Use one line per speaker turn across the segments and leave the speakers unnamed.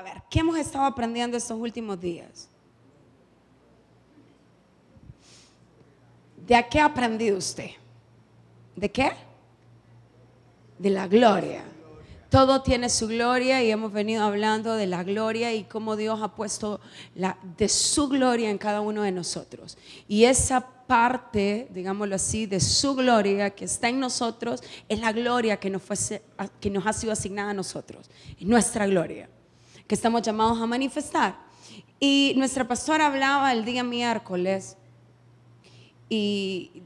A ver, ¿qué hemos estado aprendiendo estos últimos días? ¿De qué ha aprendido usted? ¿De qué? De la gloria. Todo tiene su gloria y hemos venido hablando de la gloria y cómo Dios ha puesto la, de su gloria en cada uno de nosotros. Y esa parte, digámoslo así, de su gloria que está en nosotros es la gloria que nos, fue, que nos ha sido asignada a nosotros. Es nuestra gloria que estamos llamados a manifestar. Y nuestra pastora hablaba el día miércoles y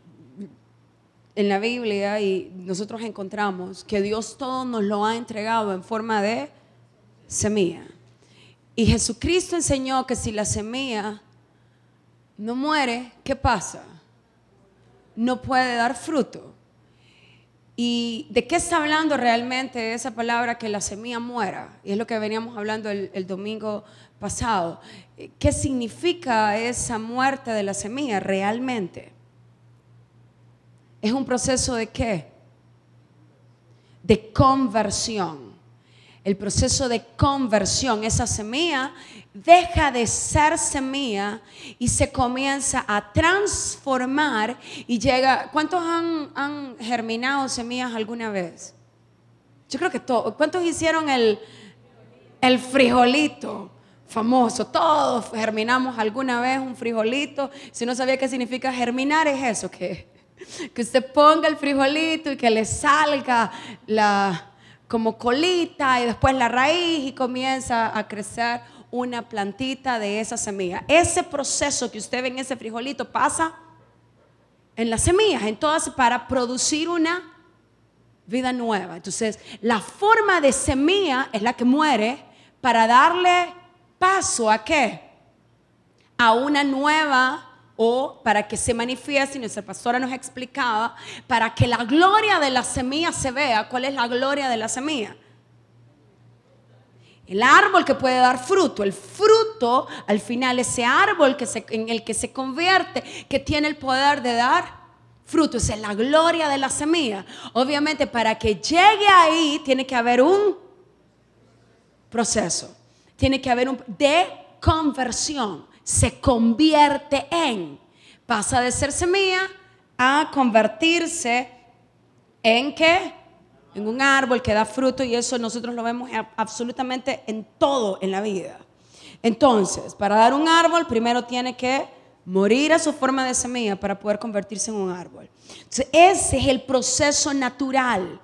en la Biblia y nosotros encontramos que Dios todo nos lo ha entregado en forma de semilla. Y Jesucristo enseñó que si la semilla no muere, ¿qué pasa? No puede dar fruto. ¿Y de qué está hablando realmente esa palabra que la semilla muera? Y es lo que veníamos hablando el, domingo pasado. ¿Qué significa esa muerte de la semilla realmente? Es un proceso de qué? De conversión. El proceso de conversión, esa semilla deja de ser semilla y se comienza a transformar y llega, ¿cuántos han, germinado semillas alguna vez? Yo creo que todos. ¿Cuántos hicieron el, el frijolito? famoso. Todos germinamos alguna vez un frijolito. Si no sabía qué significa germinar, es eso, que que usted ponga el frijolito y que le salga la como colita y después la raíz y comienza a crecer una plantita de esa semilla. Ese proceso que usted ve en ese frijolito pasa en las semillas, entonces para producir una vida nueva. Entonces, la forma de semilla es la que muere para darle paso a qué? A una nueva o para que se manifieste, y nuestra pastora nos explicaba, para que la gloria de la semilla se vea. ¿Cuál es la gloria de la semilla? El árbol que puede dar fruto, el fruto, al final ese árbol que en el que se convierte, que tiene el poder de dar fruto, es la gloria de la semilla. Obviamente para que llegue ahí tiene que haber un proceso, tiene que haber un de conversión se convierte en. Pasa de ser semilla a convertirse en qué? En un árbol que da fruto y eso nosotros lo vemos absolutamente en todo en la vida. Entonces, para dar un árbol, primero tiene que morir a su forma de semilla para poder convertirse en un árbol. Entonces, ese es el proceso natural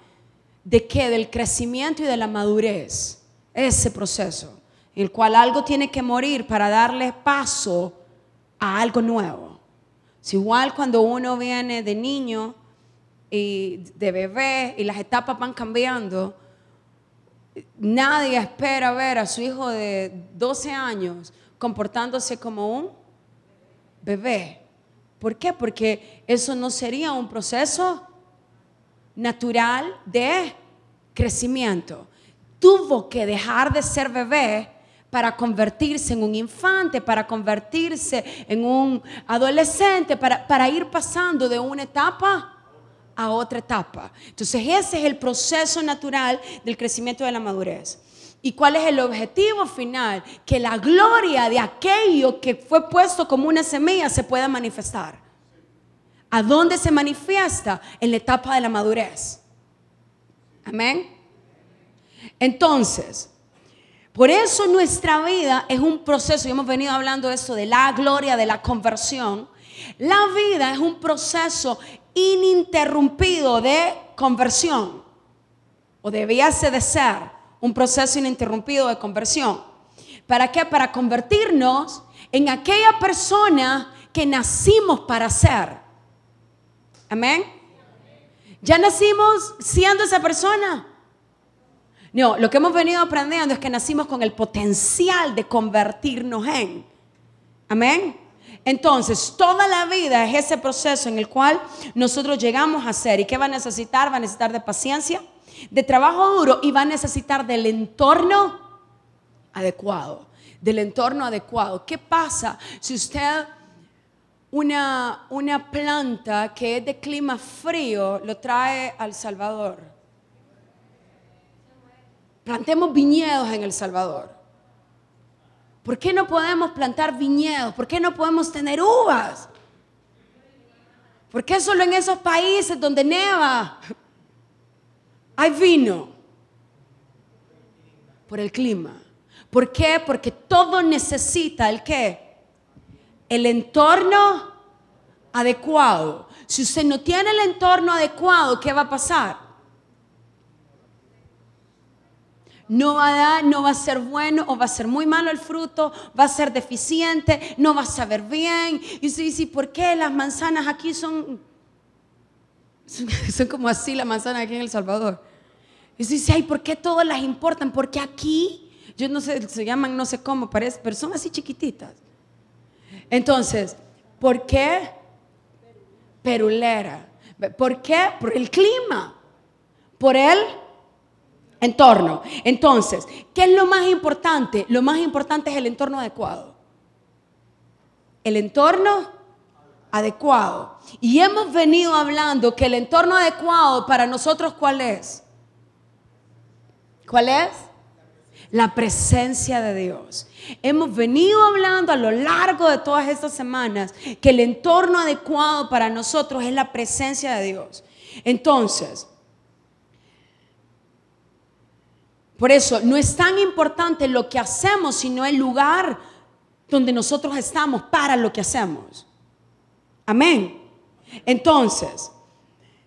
de qué? Del crecimiento y de la madurez. Ese proceso el cual algo tiene que morir para darle paso a algo nuevo. Es igual cuando uno viene de niño y de bebé y las etapas van cambiando, nadie espera ver a su hijo de 12 años comportándose como un bebé. ¿Por qué? Porque eso no sería un proceso natural de crecimiento. Tuvo que dejar de ser bebé para convertirse en un infante, para convertirse en un adolescente, para, para ir pasando de una etapa a otra etapa. Entonces ese es el proceso natural del crecimiento de la madurez. ¿Y cuál es el objetivo final? Que la gloria de aquello que fue puesto como una semilla se pueda manifestar. ¿A dónde se manifiesta? En la etapa de la madurez. Amén. Entonces, por eso nuestra vida es un proceso, y hemos venido hablando de eso, de la gloria, de la conversión. La vida es un proceso ininterrumpido de conversión, o debiese de ser un proceso ininterrumpido de conversión. ¿Para qué? Para convertirnos en aquella persona que nacimos para ser. Amén. ¿Ya nacimos siendo esa persona? No, lo que hemos venido aprendiendo es que nacimos con el potencial de convertirnos en. Amén. Entonces, toda la vida es ese proceso en el cual nosotros llegamos a ser. ¿Y qué va a necesitar? Va a necesitar de paciencia, de trabajo duro y va a necesitar del entorno adecuado. Del entorno adecuado. ¿Qué pasa si usted una, una planta que es de clima frío lo trae al Salvador? Plantemos viñedos en El Salvador. ¿Por qué no podemos plantar viñedos? ¿Por qué no podemos tener uvas? ¿Por qué solo en esos países donde neva hay vino? Por el clima. ¿Por qué? Porque todo necesita el qué? El entorno adecuado. Si usted no tiene el entorno adecuado, ¿qué va a pasar? No va a dar, no va a ser bueno o va a ser muy malo el fruto, va a ser deficiente, no va a saber bien. Y usted dice, ¿por qué las manzanas aquí son, son, como así las manzanas aquí en El Salvador? Y usted dice, ay, ¿por qué todas las importan? Porque aquí, yo no sé, se llaman no sé cómo, parece, pero son así chiquititas. Entonces, ¿por qué? Perulera. ¿Por qué? Por el clima. Por el entorno. Entonces, ¿qué es lo más importante? Lo más importante es el entorno adecuado. El entorno adecuado. Y hemos venido hablando que el entorno adecuado para nosotros, ¿cuál es? ¿Cuál es? La presencia de Dios. Hemos venido hablando a lo largo de todas estas semanas que el entorno adecuado para nosotros es la presencia de Dios. Entonces, Por eso no es tan importante lo que hacemos, sino el lugar donde nosotros estamos para lo que hacemos. Amén. Entonces,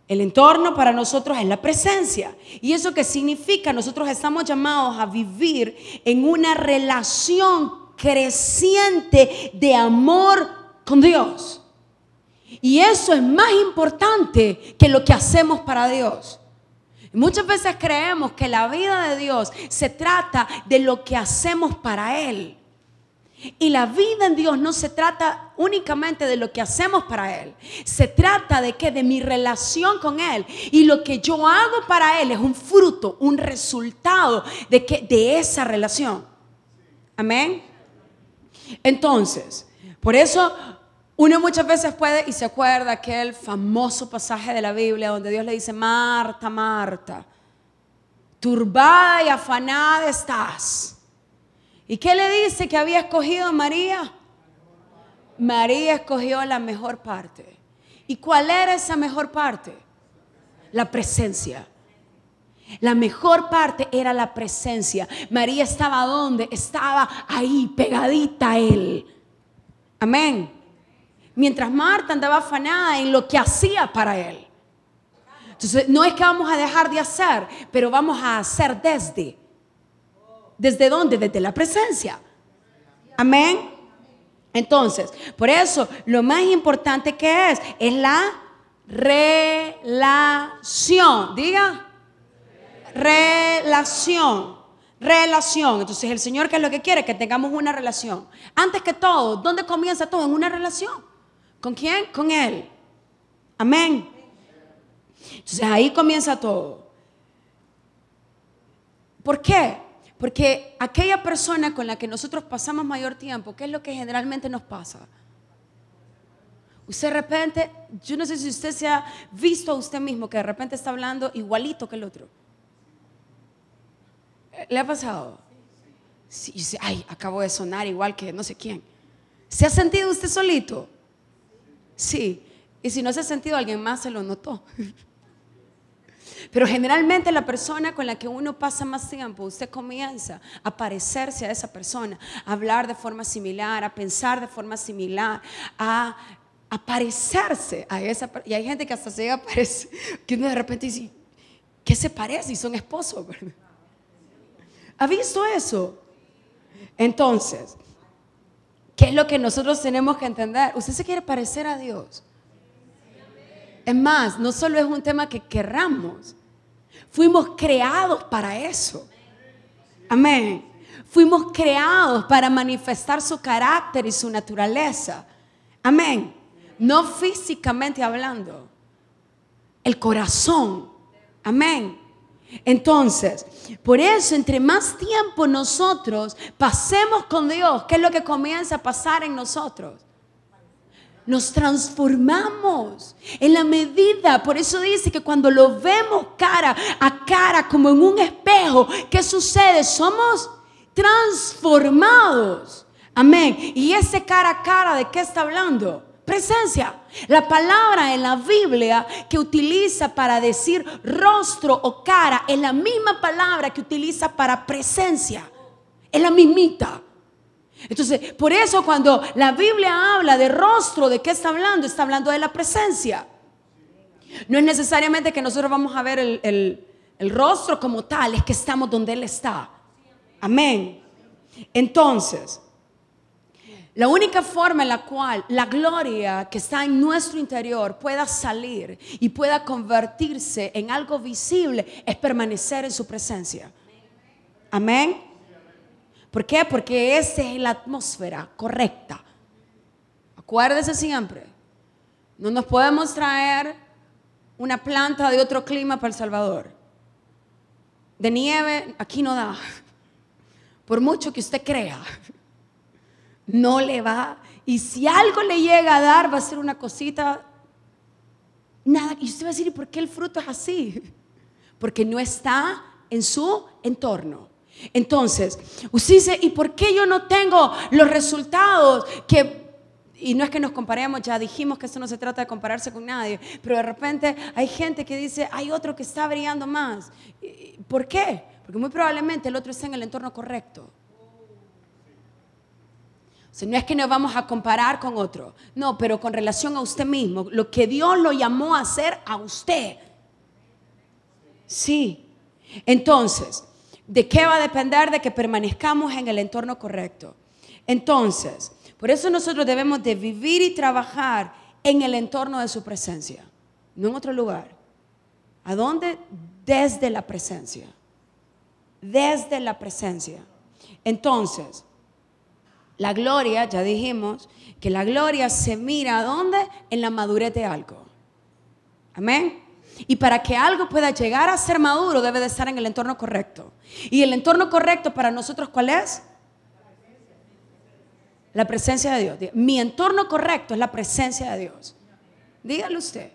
el entorno para nosotros es la presencia. ¿Y eso qué significa? Nosotros estamos llamados a vivir en una relación creciente de amor con Dios. Y eso es más importante que lo que hacemos para Dios. Muchas veces creemos que la vida de Dios se trata de lo que hacemos para Él. Y la vida en Dios no se trata únicamente de lo que hacemos para Él. Se trata de que de mi relación con Él. Y lo que yo hago para Él es un fruto, un resultado de, que, de esa relación. Amén. Entonces, por eso uno muchas veces puede y se acuerda aquel famoso pasaje de la Biblia donde Dios le dice, Marta, Marta, turbada y afanada estás. ¿Y qué le dice que había escogido María? María escogió la mejor parte. ¿Y cuál era esa mejor parte? La presencia. La mejor parte era la presencia. María estaba donde? Estaba ahí, pegadita a él. Amén. Mientras Marta andaba afanada en lo que hacía para él. Entonces, no es que vamos a dejar de hacer, pero vamos a hacer desde. ¿Desde dónde? Desde la presencia. Amén. Entonces, por eso, lo más importante que es, es la relación. Diga. Relación. Relación. Entonces, el Señor, ¿qué es lo que quiere? Que tengamos una relación. Antes que todo, ¿dónde comienza todo? En una relación. ¿Con quién? Con Él. Amén. Entonces ahí comienza todo. ¿Por qué? Porque aquella persona con la que nosotros pasamos mayor tiempo, ¿qué es lo que generalmente nos pasa? Usted de repente, yo no sé si usted se ha visto a usted mismo que de repente está hablando igualito que el otro. ¿Le ha pasado? Sí, ay, acabo de sonar igual que no sé quién. ¿Se ha sentido usted solito? Sí. Y si no se ha sentido, alguien más se lo notó. Pero generalmente la persona con la que uno pasa más tiempo, usted comienza a parecerse a esa persona, a hablar de forma similar, a pensar de forma similar, a, parecerse a esa persona. Y hay gente que hasta se llega a parecer, que uno de repente dice, ¿qué se parece? Y son esposos. ¿Ha visto eso? Entonces, ¿Qué es lo que nosotros tenemos que entender? Usted se quiere parecer a Dios. Es más, no solo es un tema que querramos, fuimos creados para eso. Amén. Fuimos creados para manifestar su carácter y su naturaleza. Amén. No físicamente hablando. El corazón. Amén. Entonces, por eso, entre más tiempo nosotros pasemos con Dios, ¿qué es lo que comienza a pasar en nosotros? Nos transformamos en la medida, por eso dice que cuando lo vemos cara a cara, como en un espejo, ¿qué sucede? Somos transformados Amén. Y ese cara a cara, ¿de qué está hablando? Presencia. La palabra en la Biblia que utiliza para decir rostro o cara es la misma palabra que utiliza para presencia. Es la mismita. Entonces, por eso cuando la Biblia habla de rostro, ¿de qué está hablando? Está hablando de la presencia. No es necesariamente que nosotros vamos a ver el, el rostro como tal, es que estamos donde Él está. Amén. Entonces, la única forma en la cual la gloria que está en nuestro interior pueda salir y pueda convertirse en algo visible es permanecer en su presencia. Amén. ¿Por qué? Porque esa es la atmósfera correcta. Acuérdese siempre, no nos podemos traer una planta de otro clima para El Salvador. De nieve, aquí no da. Por mucho que usted crea no le va. Y si algo le llega a dar, va a ser una cosita, nada. Y usted va a decir, ¿y por qué el fruto es así? Porque no está en su entorno. Entonces, usted dice, ¿y por qué yo no tengo los resultados que... Y no es que nos comparemos, ya dijimos que esto no se trata de compararse con nadie, pero de repente hay gente que dice, hay otro que está brillando más. ¿Por qué? Porque muy probablemente el otro está en el entorno correcto no es que nos vamos a comparar con otro, no, pero con relación a usted mismo, lo que Dios lo llamó a hacer a usted. Sí. Entonces, ¿de qué va a depender? De que permanezcamos en el entorno correcto. Entonces, por eso nosotros debemos de vivir y trabajar en el entorno de su presencia, no en otro lugar. ¿A dónde? Desde la presencia. Desde la presencia. Entonces, la gloria, ya dijimos, que la gloria se mira dónde? En la madurez de algo. Amén. Y para que algo pueda llegar a ser maduro debe de estar en el entorno correcto. ¿Y el entorno correcto para nosotros cuál es? La presencia de Dios. Mi entorno correcto es la presencia de Dios. Dígalo usted.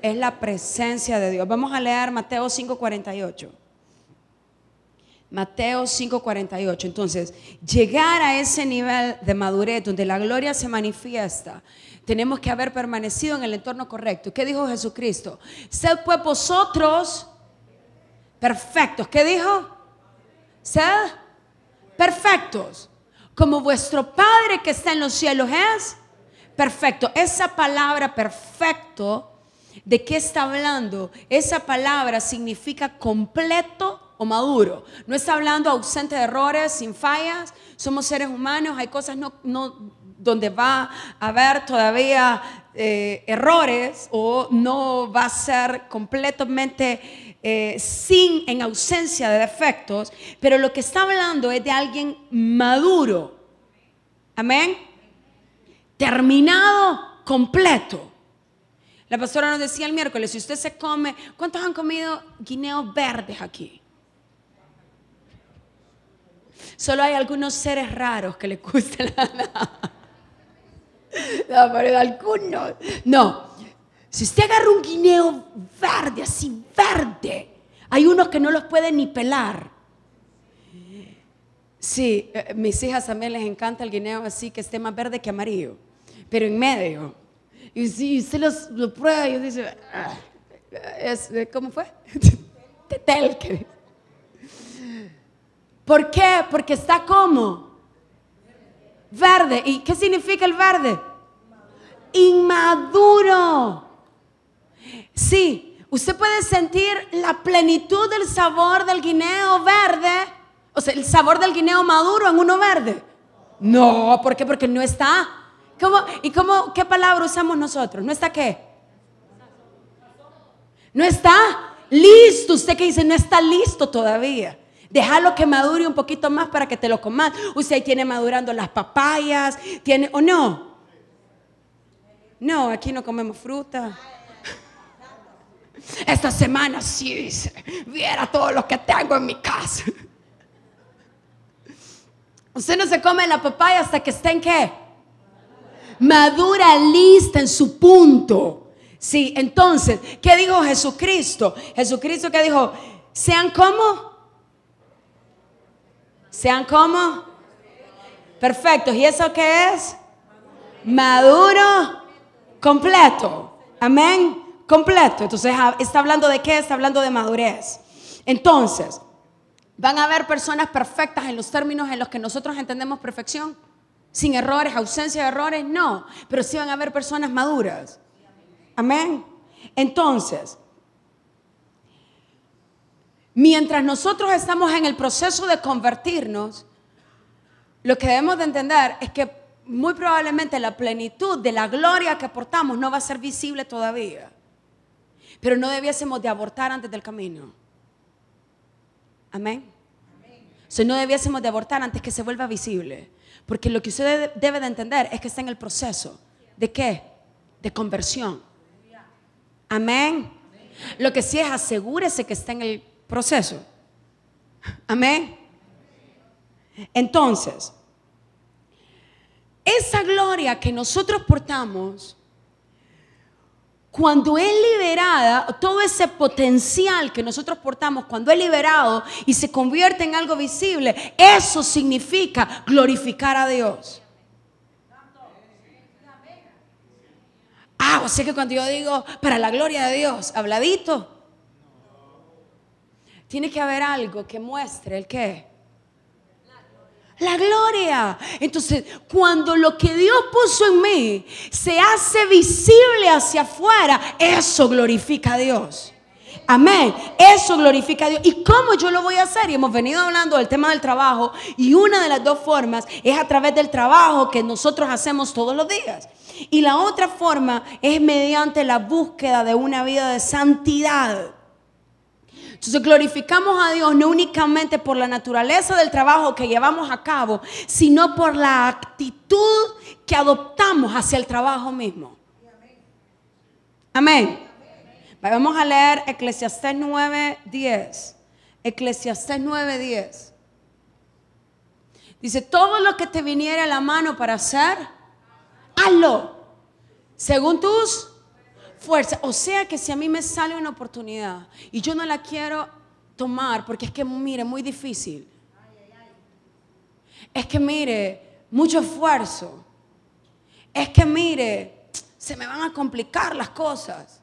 Es la presencia de Dios. Vamos a leer Mateo 5:48. Mateo 5:48. Entonces, llegar a ese nivel de madurez donde la gloria se manifiesta, tenemos que haber permanecido en el entorno correcto. ¿Qué dijo Jesucristo? Sed pues vosotros perfectos. ¿Qué dijo? Sed perfectos. Como vuestro Padre que está en los cielos es perfecto. Esa palabra perfecto, ¿de qué está hablando? Esa palabra significa completo o maduro. No está hablando ausente de errores, sin fallas. Somos seres humanos, hay cosas no, donde va a haber todavía eh, errores o no va a ser completamente eh, sin, en ausencia de defectos, pero lo que está hablando es de alguien maduro. Amén. Terminado, completo. La pastora nos decía el miércoles, si usted se come, ¿cuántos han comido guineos verdes aquí? Solo hay algunos seres raros que les gusta la... No, pero algunos. No. Si usted agarra un guineo verde, así verde, hay unos que no los pueden ni pelar. Sí, eh, mis hijas también les encanta el guineo así que esté más verde que amarillo, pero en medio. Y si usted los, lo prueba y dice, ah, ¿cómo fue? Tetel. ¿Por qué? Porque está como verde. ¿Y qué significa el verde? Inmaduro. Sí, usted puede sentir la plenitud del sabor del guineo verde, o sea, el sabor del guineo maduro en uno verde. No, ¿por qué? Porque no está. ¿Cómo, ¿Y cómo, qué palabra usamos nosotros? ¿No está qué? No está listo. ¿Usted qué dice? No está listo todavía. Déjalo que madure un poquito más para que te lo comas. Usted tiene madurando las papayas, tiene o no. No, aquí no comemos fruta. Esta semana sí dice, viera todo lo que tengo en mi casa. Usted no se come la papaya hasta que esté en qué? Madura, lista en su punto. Sí, entonces, ¿qué dijo Jesucristo? Jesucristo que dijo, sean como Sean como perfectos. ¿Y eso qué es? Maduro completo. Amén. Completo. Entonces, ah, ¿está hablando de qué? Está hablando de madurez. Entonces, ¿van a haber personas perfectas en los términos en los que nosotros entendemos perfección? Sin errores, ausencia de errores, no. Pero sí van a haber personas maduras. Amén. Entonces, mientras nosotros estamos en el proceso de convertirnos, lo que debemos de entender es que muy probablemente la plenitud de la gloria que portamos no va a ser visible todavía. Pero no debiésemos de abortar antes del camino. Amén. O sea, no debiésemos de abortar antes que se vuelva visible. Porque lo que usted debe de entender es que está en el proceso. ¿De qué? De conversión. Amén. Lo que sí es asegúrese que está en el proceso. Amén. Entonces, esa gloria que nosotros portamos, cuando es liberada, todo ese potencial que nosotros portamos, cuando es liberado y se convierte en algo visible, eso significa glorificar a Dios. Ah, o sea que cuando yo digo para la gloria de Dios, habladito, tiene que haber algo que muestre el qué. La gloria. Entonces, cuando lo que Dios puso en mí se hace visible hacia afuera, eso glorifica a Dios. Amén. Eso glorifica a Dios. ¿Y cómo yo lo voy a hacer? Y hemos venido hablando del tema del trabajo y una de las dos formas es a través del trabajo que nosotros hacemos todos los días. Y la otra forma es mediante la búsqueda de una vida de santidad. Entonces glorificamos a Dios no únicamente por la naturaleza del trabajo que llevamos a cabo, sino por la actitud que adoptamos hacia el trabajo mismo. Amén. Vamos a leer Eclesiastés 9:10. Eclesiastés 9:10. Dice, todo lo que te viniera a la mano para hacer, hazlo. Según tus fuerza. O sea que si a mí me sale una oportunidad y yo no la quiero tomar porque es que, mire, muy difícil. Es que, mire, mucho esfuerzo. Es que, mire, se me van a complicar las cosas.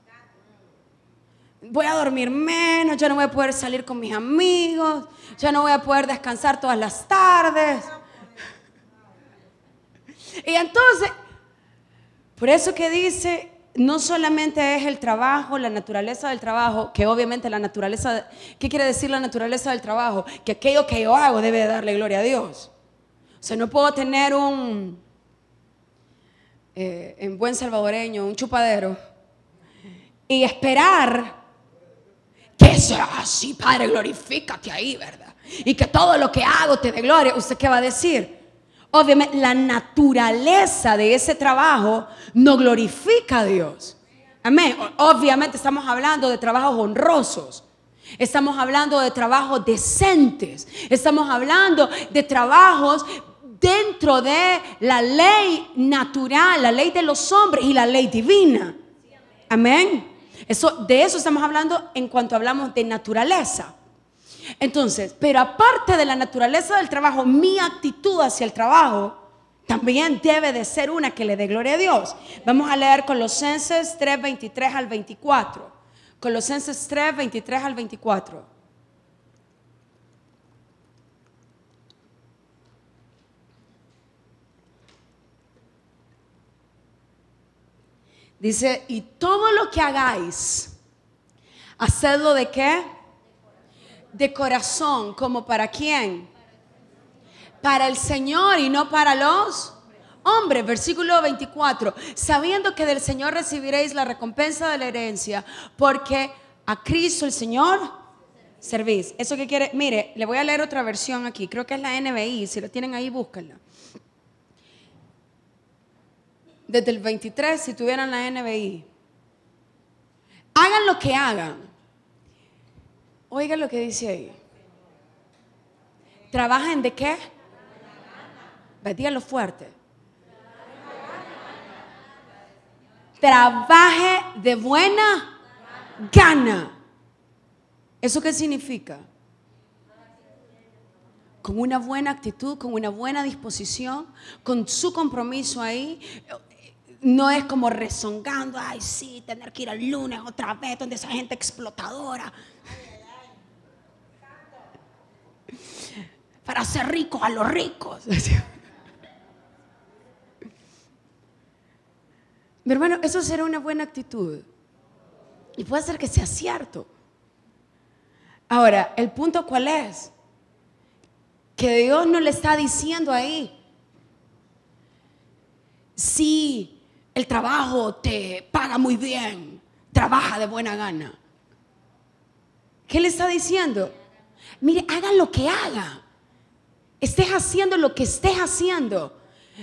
Voy a dormir menos, ya no voy a poder salir con mis amigos, ya no voy a poder descansar todas las tardes. Y entonces, por eso que dice no solamente es el trabajo, la naturaleza del trabajo, que obviamente la naturaleza, ¿qué quiere decir la naturaleza del trabajo? Que aquello que yo hago debe darle gloria a Dios. O sea, no puedo tener un, eh, en buen salvadoreño, un chupadero y esperar que sea así, Padre, glorifícate ahí, ¿verdad? Y que todo lo que hago te dé gloria. ¿Usted qué va a decir? Obviamente la naturaleza de ese trabajo no glorifica a Dios. Amén. Obviamente estamos hablando de trabajos honrosos. Estamos hablando de trabajos decentes. Estamos hablando de trabajos dentro de la ley natural, la ley de los hombres y la ley divina. Amén. De eso estamos hablando en cuanto hablamos de naturaleza. Entonces, pero aparte de la naturaleza del trabajo, mi actitud hacia el trabajo también debe de ser una que le dé gloria a Dios. Vamos a leer Colosenses 3, 23 al 24. Colosenses 3, 23 al 24. Dice, y todo lo que hagáis, hacedlo de qué? De corazón, como para quién? Para el Señor y no para los hombres. Versículo 24, sabiendo que del Señor recibiréis la recompensa de la herencia, porque a Cristo el Señor servís. Eso que quiere, mire, le voy a leer otra versión aquí, creo que es la NBI, si lo tienen ahí, búsquenla. Desde el 23, si tuvieran la NBI. Hagan lo que hagan Oiga lo que dice ahí. ¿Trabajen de qué? Dígalo fuerte. Trabaje de buena gana. ¿Eso qué significa? con una buena actitud, con una buena disposición, con su compromiso ahí. No es como rezongando, ay, sí, tener que ir al lunes otra vez, donde esa gente explotadora. Para ser ricos a los ricos. Mi hermano, eso será una buena actitud. Y puede ser que sea cierto. Ahora, el punto cuál es? Que Dios no le está diciendo ahí, si el trabajo te paga muy bien, trabaja de buena gana. ¿Qué le está diciendo? Mire, haga lo que haga. Estés haciendo lo que estés haciendo.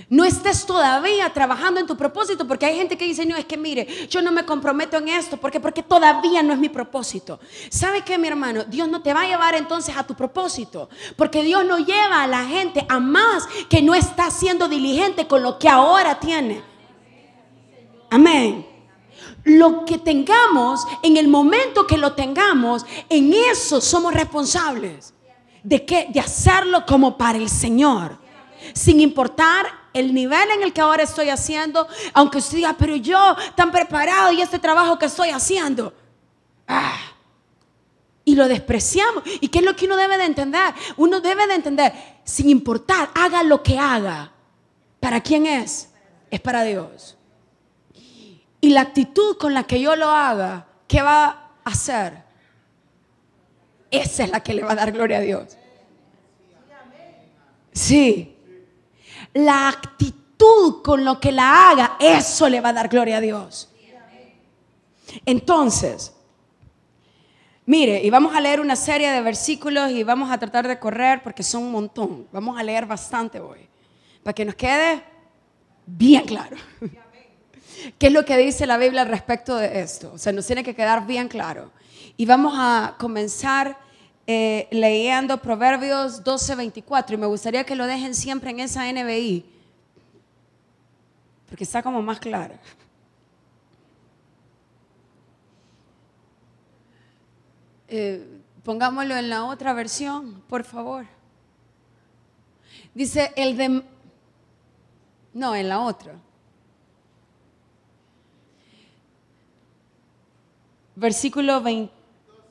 No estés todavía trabajando en tu propósito porque hay gente que dice, no, es que mire, yo no me comprometo en esto porque porque todavía no es mi propósito. ¿Sabe qué, mi hermano? Dios no te va a llevar entonces a tu propósito porque Dios no lleva a la gente a más que no está siendo diligente con lo que ahora tiene. Amén. Lo que tengamos, en el momento que lo tengamos, en eso somos responsables. ¿De qué? De hacerlo como para el Señor. Sin importar el nivel en el que ahora estoy haciendo, aunque usted diga, pero yo tan preparado y este trabajo que estoy haciendo. Ah, y lo despreciamos. ¿Y qué es lo que uno debe de entender? Uno debe de entender, sin importar, haga lo que haga. ¿Para quién es? Es para Dios. Y la actitud con la que yo lo haga, ¿qué va a hacer? Esa es la que le va a dar gloria a Dios. Sí la actitud con lo que la haga, eso le va a dar gloria a Dios. Entonces, mire, y vamos a leer una serie de versículos y vamos a tratar de correr porque son un montón. Vamos a leer bastante hoy, para que nos quede bien claro. ¿Qué es lo que dice la Biblia al respecto de esto? O sea, nos tiene que quedar bien claro. Y vamos a comenzar eh, leyendo Proverbios 12:24 y me gustaría que lo dejen siempre en esa NBI, porque está como más claro. Eh, pongámoslo en la otra versión, por favor. Dice el de... No, en la otra. Versículo 20.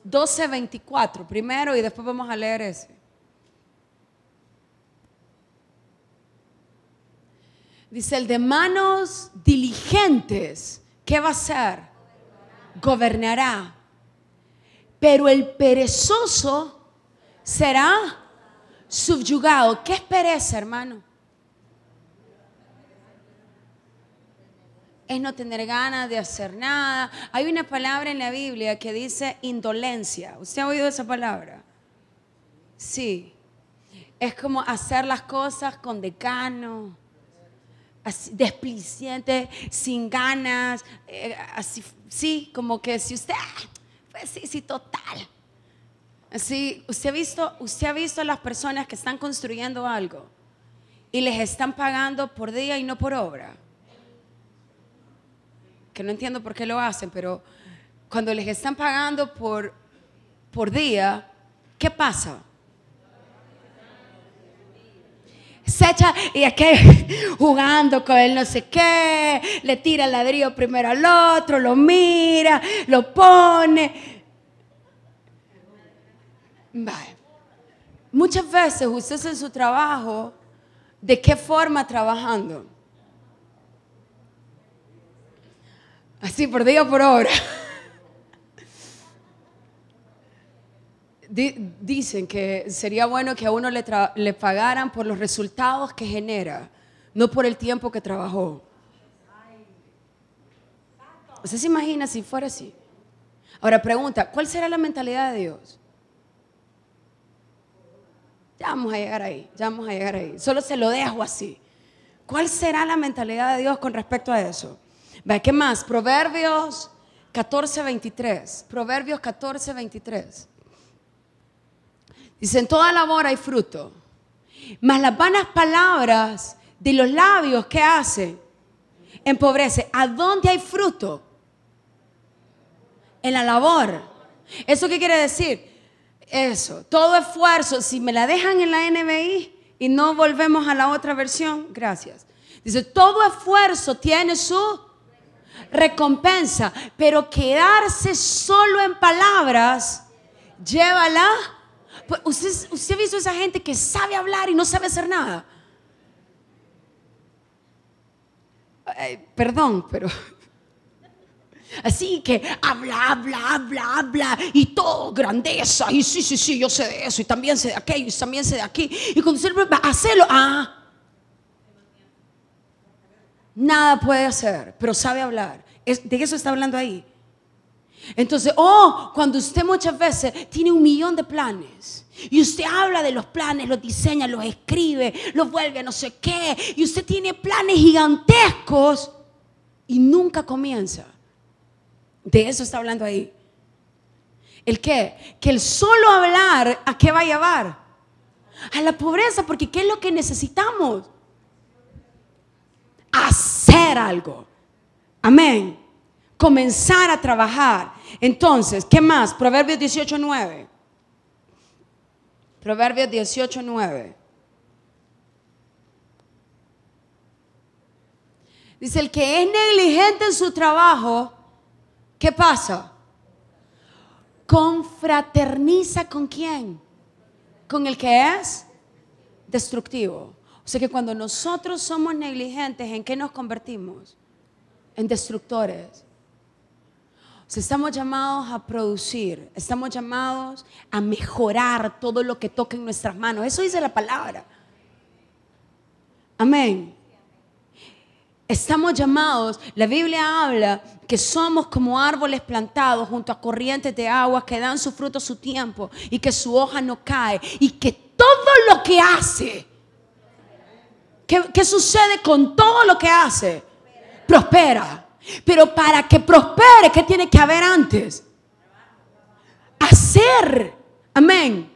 12:24 primero y después vamos a leer ese. Dice, el de manos diligentes, ¿qué va a hacer? Gobernará. Pero el perezoso será subyugado. ¿Qué es pereza, hermano? Es no tener ganas de hacer nada. Hay una palabra en la Biblia que dice indolencia. ¿Usted ha oído esa palabra? Sí. Es como hacer las cosas con decano, desplicente, sin ganas, eh, así, sí, como que si usted, ah, pues sí, sí, total. Así, usted ha visto, usted ha visto a las personas que están construyendo algo y les están pagando por día y no por obra que no entiendo por qué lo hacen, pero cuando les están pagando por, por día, ¿qué pasa? Se echa y es que jugando con él no sé qué, le tira el ladrillo primero al otro, lo mira, lo pone. Muchas veces usted hace su trabajo, ¿de qué forma trabajando? Así por día por hora. Dicen que sería bueno que a uno le, le pagaran por los resultados que genera, no por el tiempo que trabajó. ¿Usted se imagina si fuera así? Ahora pregunta, ¿cuál será la mentalidad de Dios? Ya vamos a llegar ahí, ya vamos a llegar ahí. Solo se lo dejo así. ¿Cuál será la mentalidad de Dios con respecto a eso? ¿Qué más? Proverbios 14, 23. Proverbios 14, 23. Dice, en toda labor hay fruto. Mas las vanas palabras de los labios, ¿qué hace? Empobrece. ¿A dónde hay fruto? En la labor. ¿Eso qué quiere decir? Eso, todo esfuerzo, si me la dejan en la NBI y no volvemos a la otra versión, gracias. Dice, todo esfuerzo tiene su recompensa, pero quedarse solo en palabras, llévala. Pues, ¿Usted, ha visto esa gente que sabe hablar y no sabe hacer nada? perdón, pero Así que habla, habla, habla, habla y todo grandeza. Y sí, sí, sí, yo sé de eso y también sé de aquello y también sé de aquí. Y cuando usted va a hacerlo, ah, nada puede hacer, pero sabe hablar. ¿De eso está hablando ahí? Entonces, oh, cuando usted muchas veces tiene un millón de planes y usted habla de los planes, los diseña, los escribe, los vuelve a no sé qué, y usted tiene planes gigantescos y nunca comienza. De eso está hablando ahí. ¿El qué? Que el solo hablar, ¿a qué va a llevar? A la pobreza, porque ¿qué es lo que necesitamos? Hacer algo. Amén. Comenzar a trabajar. Entonces, ¿qué más? Proverbios 18.9. Proverbios 18.9. Dice, el que es negligente en su trabajo, ¿qué pasa? Confraterniza con quién? Con el que es destructivo. O sea que cuando nosotros somos negligentes, ¿en qué nos convertimos? En destructores. O sea, estamos llamados a producir, estamos llamados a mejorar todo lo que toque en nuestras manos. Eso dice la palabra. Amén. Estamos llamados, la Biblia habla que somos como árboles plantados junto a corrientes de agua que dan su fruto a su tiempo y que su hoja no cae y que todo lo que hace, ¿qué, sucede con todo lo que hace? Prospera. Pero para que prospere, ¿qué tiene que haber antes? Hacer. Amén.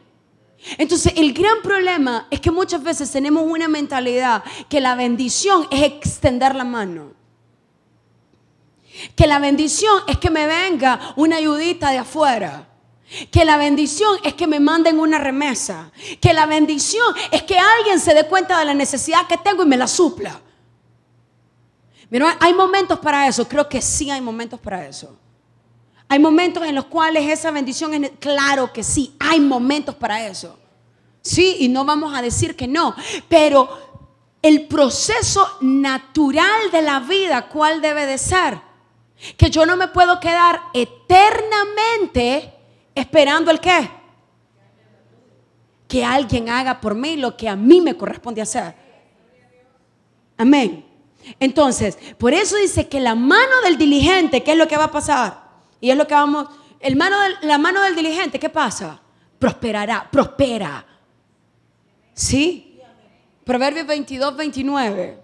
Entonces, el gran problema es que muchas veces tenemos una mentalidad que la bendición es extender la mano. Que la bendición es que me venga una ayudita de afuera. Que la bendición es que me manden una remesa. Que la bendición es que alguien se dé cuenta de la necesidad que tengo y me la supla. Mira, hay momentos para eso. Creo que sí hay momentos para eso. Hay momentos en los cuales esa bendición es, claro que sí, hay momentos para eso. Sí, y no vamos a decir que no, pero el proceso natural de la vida, ¿cuál debe de ser? Que yo no me puedo quedar eternamente esperando el qué? Que alguien haga por mí lo que a mí me corresponde hacer. Amén. Entonces, por eso dice que la mano del diligente, ¿qué es lo que va a pasar? Y es lo que vamos, el mano la mano del diligente, ¿qué pasa? Prosperará, prospera. ¿Sí? Proverbios 22, 29.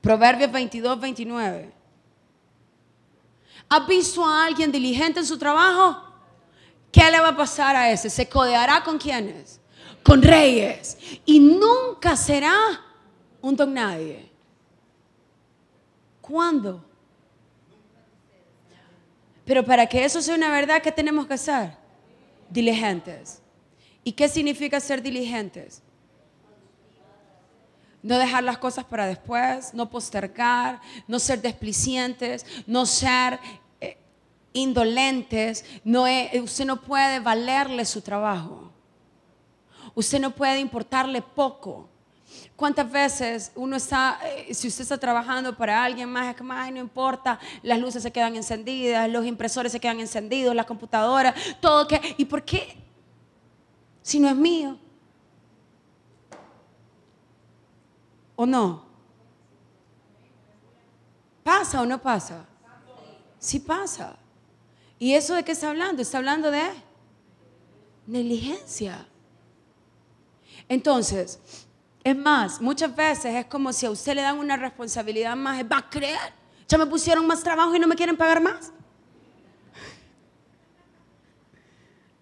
Proverbios 22, 29. ¿Has visto a alguien diligente en su trabajo? ¿Qué le va a pasar a ese? ¿Se codeará con quiénes? Con reyes. Y nunca será un don nadie. ¿Cuándo? Pero para que eso sea una verdad, ¿qué tenemos que hacer? Diligentes. ¿Y qué significa ser diligentes? No dejar las cosas para después, no postergar, no ser desplicientes, no ser indolentes. No usted no puede valerle su trabajo. Usted no puede importarle poco. ¿Cuántas veces uno está, eh, si usted está trabajando para alguien más, es que más no importa, las luces se quedan encendidas, los impresores se quedan encendidos, las computadoras, todo que, ¿y por qué? Si no es mío. ¿O no? ¿Pasa o no pasa? Sí pasa. ¿Y eso de qué está hablando? Está hablando de negligencia. Entonces, es más, muchas veces es como si a usted le dan una responsabilidad más, va a creer, ya me pusieron más trabajo y no me quieren pagar más.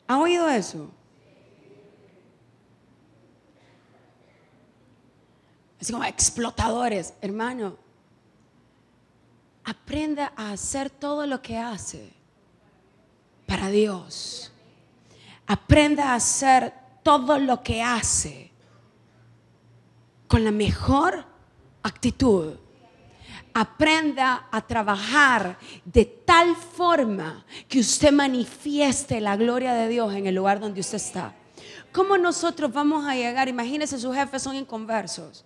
¿Ha oído eso? Así como explotadores, hermano. Aprenda a hacer todo lo que hace para Dios aprenda a hacer todo lo que hace con la mejor actitud. Aprenda a trabajar de tal forma que usted manifieste la gloria de Dios en el lugar donde usted está. ¿Cómo nosotros vamos a llegar? Imagínese, sus jefes son inconversos.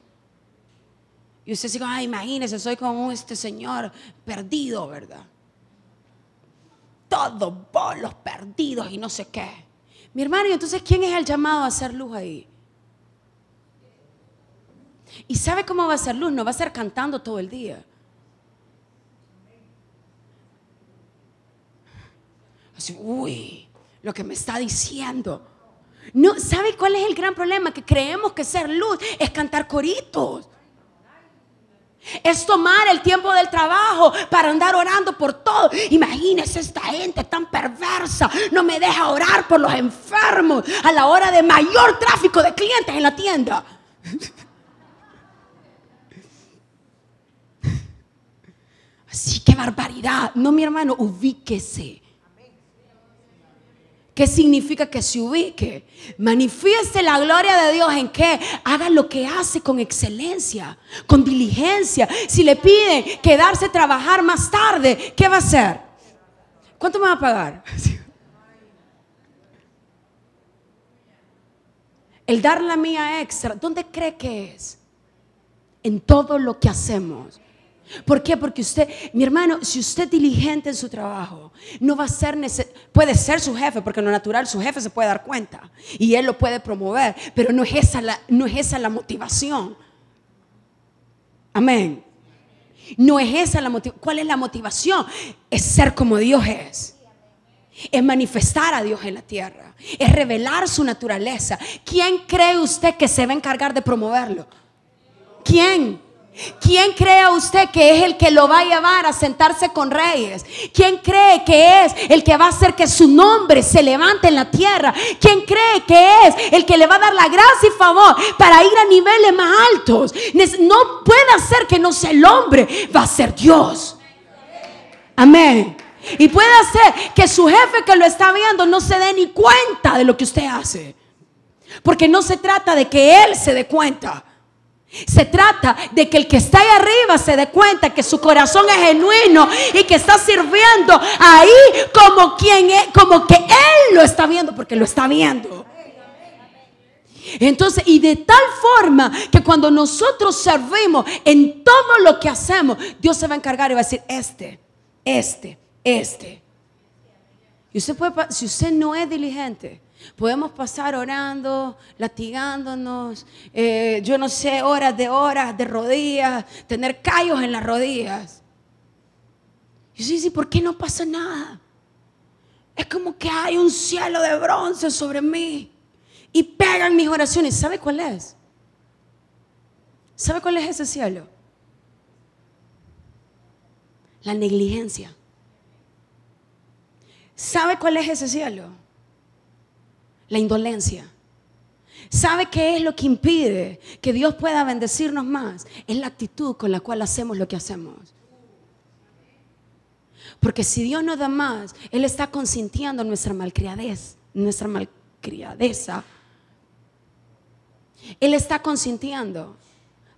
Y usted dice, ay, imagínese, soy como este señor perdido, ¿verdad? Todos bolos perdidos y no sé qué. Mi hermano, ¿y entonces quién es el llamado a hacer luz ahí? ¿Y sabe cómo va a ser luz? No va a ser cantando todo el día. Así, uy, lo que me está diciendo. No, ¿sabe cuál es el gran problema? Que creemos que ser luz es cantar coritos. Es tomar el tiempo del trabajo para andar orando por todo. Imagínese esta gente tan perversa. No me deja orar por los enfermos a la hora de mayor tráfico de clientes en la tienda. Así que barbaridad. No, mi hermano, ubíquese. ¿Qué significa que se ubique? Manifieste la gloria de Dios en que haga lo que hace con excelencia, con diligencia. Si le piden quedarse a trabajar más tarde, ¿qué va a hacer? ¿Cuánto me va a pagar? El dar la mía extra, ¿dónde cree que es? En todo lo que hacemos. ¿Por qué? Porque usted, mi hermano, si usted es diligente en su trabajo, no va a ser puede ser su jefe, porque en lo natural su jefe se puede dar cuenta y él lo puede promover, pero no es esa la, no es esa la motivación. Amén. No es esa la motivación. ¿Cuál es la motivación? Es ser como Dios es. Es manifestar a Dios en la tierra. Es revelar su naturaleza. ¿Quién cree usted que se va a encargar de promoverlo? ¿Quién? ¿Quién cree usted que es el que lo va a llevar a sentarse con reyes? ¿Quién cree que es el que va a hacer que su nombre se levante en la tierra? ¿Quién cree que es el que le va a dar la gracia y favor para ir a niveles más altos? No puede ser que no sea el hombre, va a ser Dios. Amén. Y puede ser que su jefe que lo está viendo no se dé ni cuenta de lo que usted hace. Porque no se trata de que él se dé cuenta. Se trata de que el que está ahí arriba se dé cuenta que su corazón es genuino y que está sirviendo ahí como quien es, como que él lo está viendo porque lo está viendo. Entonces, y de tal forma que cuando nosotros servimos en todo lo que hacemos, Dios se va a encargar y va a decir, este, este, este. Usted si usted no es diligente, Podemos pasar orando, latigándonos, eh, yo no sé, horas de horas de rodillas, tener callos en las rodillas. Y sí, sí, ¿por qué no pasa nada? Es como que hay un cielo de bronce sobre mí y pegan mis oraciones. ¿Sabe cuál es? ¿Sabe cuál es ese cielo? La negligencia. ¿Sabe cuál es ese cielo? la indolencia. ¿Sabe qué es lo que impide que Dios pueda bendecirnos más? Es la actitud con la cual hacemos lo que hacemos. Porque si Dios nos da más, Él está consintiendo nuestra malcriadez, nuestra malcriadeza. Él está consintiendo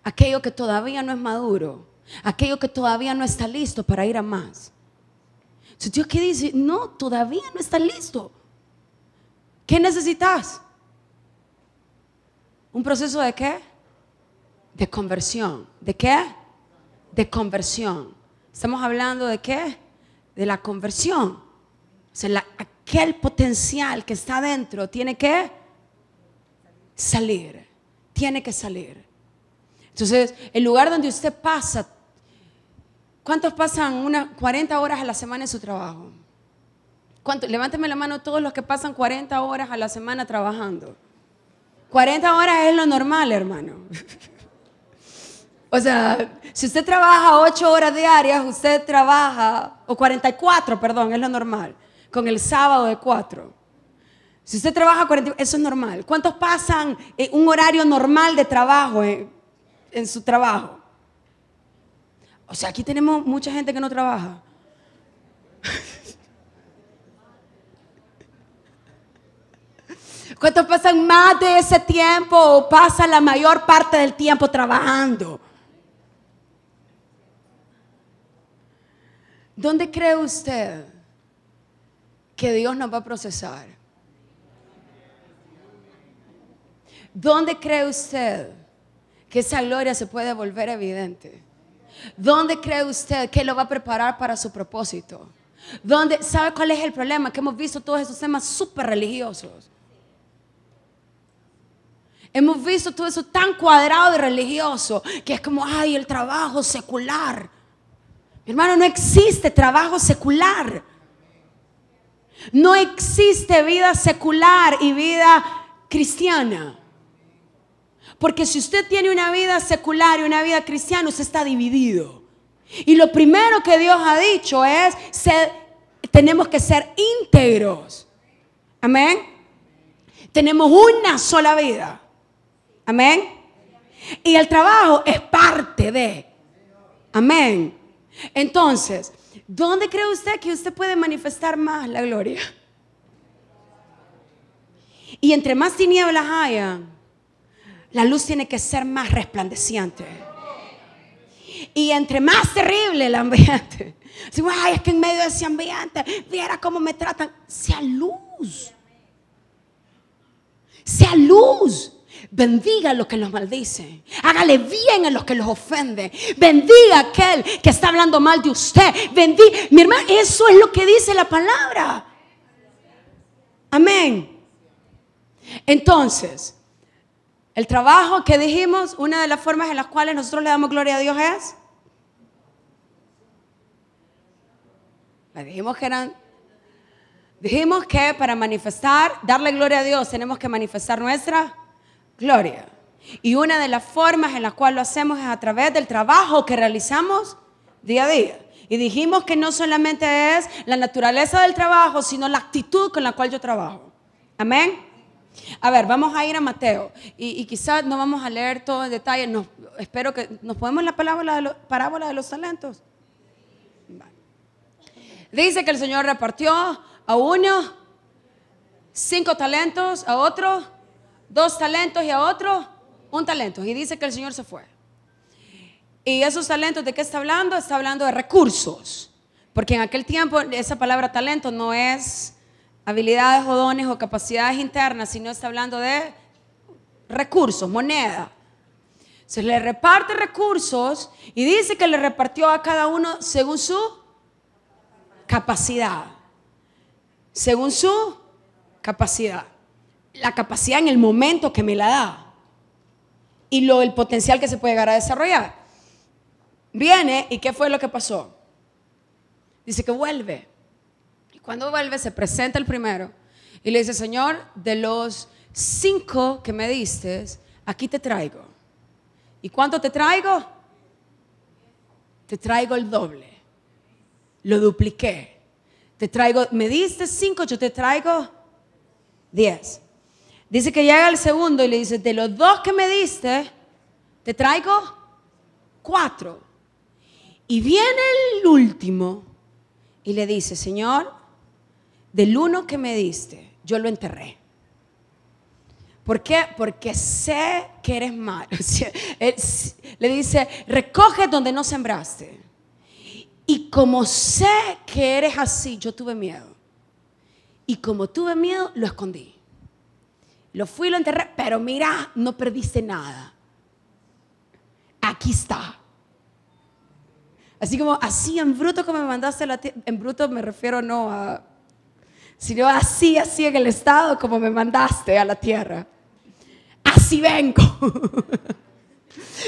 aquello que todavía no es maduro, aquello que todavía no está listo para ir a más. Si Dios que dice, no, todavía no está listo. ¿Qué necesitas? ¿Un proceso de qué? De conversión. ¿De qué? De conversión. Estamos hablando de qué? De la conversión. O sea, aquel potencial que está dentro tiene que salir. Tiene que salir. Entonces, el lugar donde usted pasa, ¿cuántos pasan unas 40 horas a la semana en su trabajo? Levánteme la mano todos los que pasan 40 horas a la semana trabajando. 40 horas es lo normal, hermano. o sea, si usted trabaja 8 horas diarias, usted trabaja, o 44, perdón, es lo normal, con el sábado de 4. Si usted trabaja 40, eso es normal. ¿Cuántos pasan un horario normal de trabajo en, en su trabajo? O sea, aquí tenemos mucha gente que no trabaja. ¿Cuántos pasan más de ese tiempo o pasan la mayor parte del tiempo trabajando? ¿Dónde cree usted que Dios nos va a procesar? ¿Dónde cree usted que esa gloria se puede volver evidente? ¿Dónde cree usted que lo va a preparar para su propósito? ¿Dónde, ¿Sabe cuál es el problema? Que hemos visto todos esos temas súper religiosos. Hemos visto todo eso tan cuadrado y religioso que es como, ay, el trabajo secular. Mi hermano, no existe trabajo secular. No existe vida secular y vida cristiana. Porque si usted tiene una vida secular y una vida cristiana, usted está dividido. Y lo primero que Dios ha dicho es, tenemos que ser íntegros. Amén. Tenemos una sola vida. Amén. Y el trabajo es parte de. Amén. Entonces, ¿dónde cree usted que usted puede manifestar más la gloria? Y entre más tinieblas haya, la luz tiene que ser más resplandeciente. Y entre más terrible el ambiente, si ay, es que en medio de ese ambiente, viera cómo me tratan, sea luz. Sea luz. Bendiga a los que los maldicen. Hágale bien a los que los ofenden. Bendiga a aquel que está hablando mal de usted. Bendiga. Mi hermano, eso es lo que dice la palabra. Amén. Entonces, el trabajo que dijimos, una de las formas en las cuales nosotros le damos gloria a Dios es. Dijimos que. Dijimos que para manifestar, darle gloria a Dios, tenemos que manifestar nuestra gloria. Y una de las formas en las cuales lo hacemos es a través del trabajo que realizamos día a día. Y dijimos que no solamente es la naturaleza del trabajo, sino la actitud con la cual yo trabajo. Amén. A ver, vamos a ir a Mateo y, quizás no vamos a leer todo en detalle. espero que nos podemos la parábola de, los, parábola de los talentos. Dice que el Señor repartió a uno cinco talentos, a otro dos talentos y a otro un talento. Y dice que el Señor se fue. Y esos talentos, ¿de qué está hablando? Está hablando de recursos. Porque en aquel tiempo esa palabra talento no es habilidades o dones o capacidades internas, sino está hablando de recursos, moneda. Se le reparte recursos y dice que le repartió a cada uno según su capacidad. Según su capacidad. La capacidad en el momento que me la da. Y lo, el potencial que se puede llegar a desarrollar. Viene y ¿qué fue lo que pasó? Dice que vuelve. Cuando vuelve, se presenta el primero y le dice, Señor, de los cinco que me diste, aquí te traigo. ¿Y cuánto te traigo? Te traigo el doble. Lo dupliqué. Te traigo, me diste cinco, yo te traigo diez. Dice que llega el segundo y le dice, de los dos que me diste, te traigo cuatro. Y viene el último y le dice, Señor, del uno que me diste, yo lo enterré. ¿Por qué? Porque sé que eres malo. Le dice, recoge donde no sembraste. Y como sé que eres así, yo tuve miedo. Y como tuve miedo, lo escondí. Lo fui lo enterré, pero mira, no perdiste nada. Aquí está. Así como así en bruto como me mandaste la en bruto me refiero no a sino así, así en el estado como me mandaste a la tierra. Así vengo.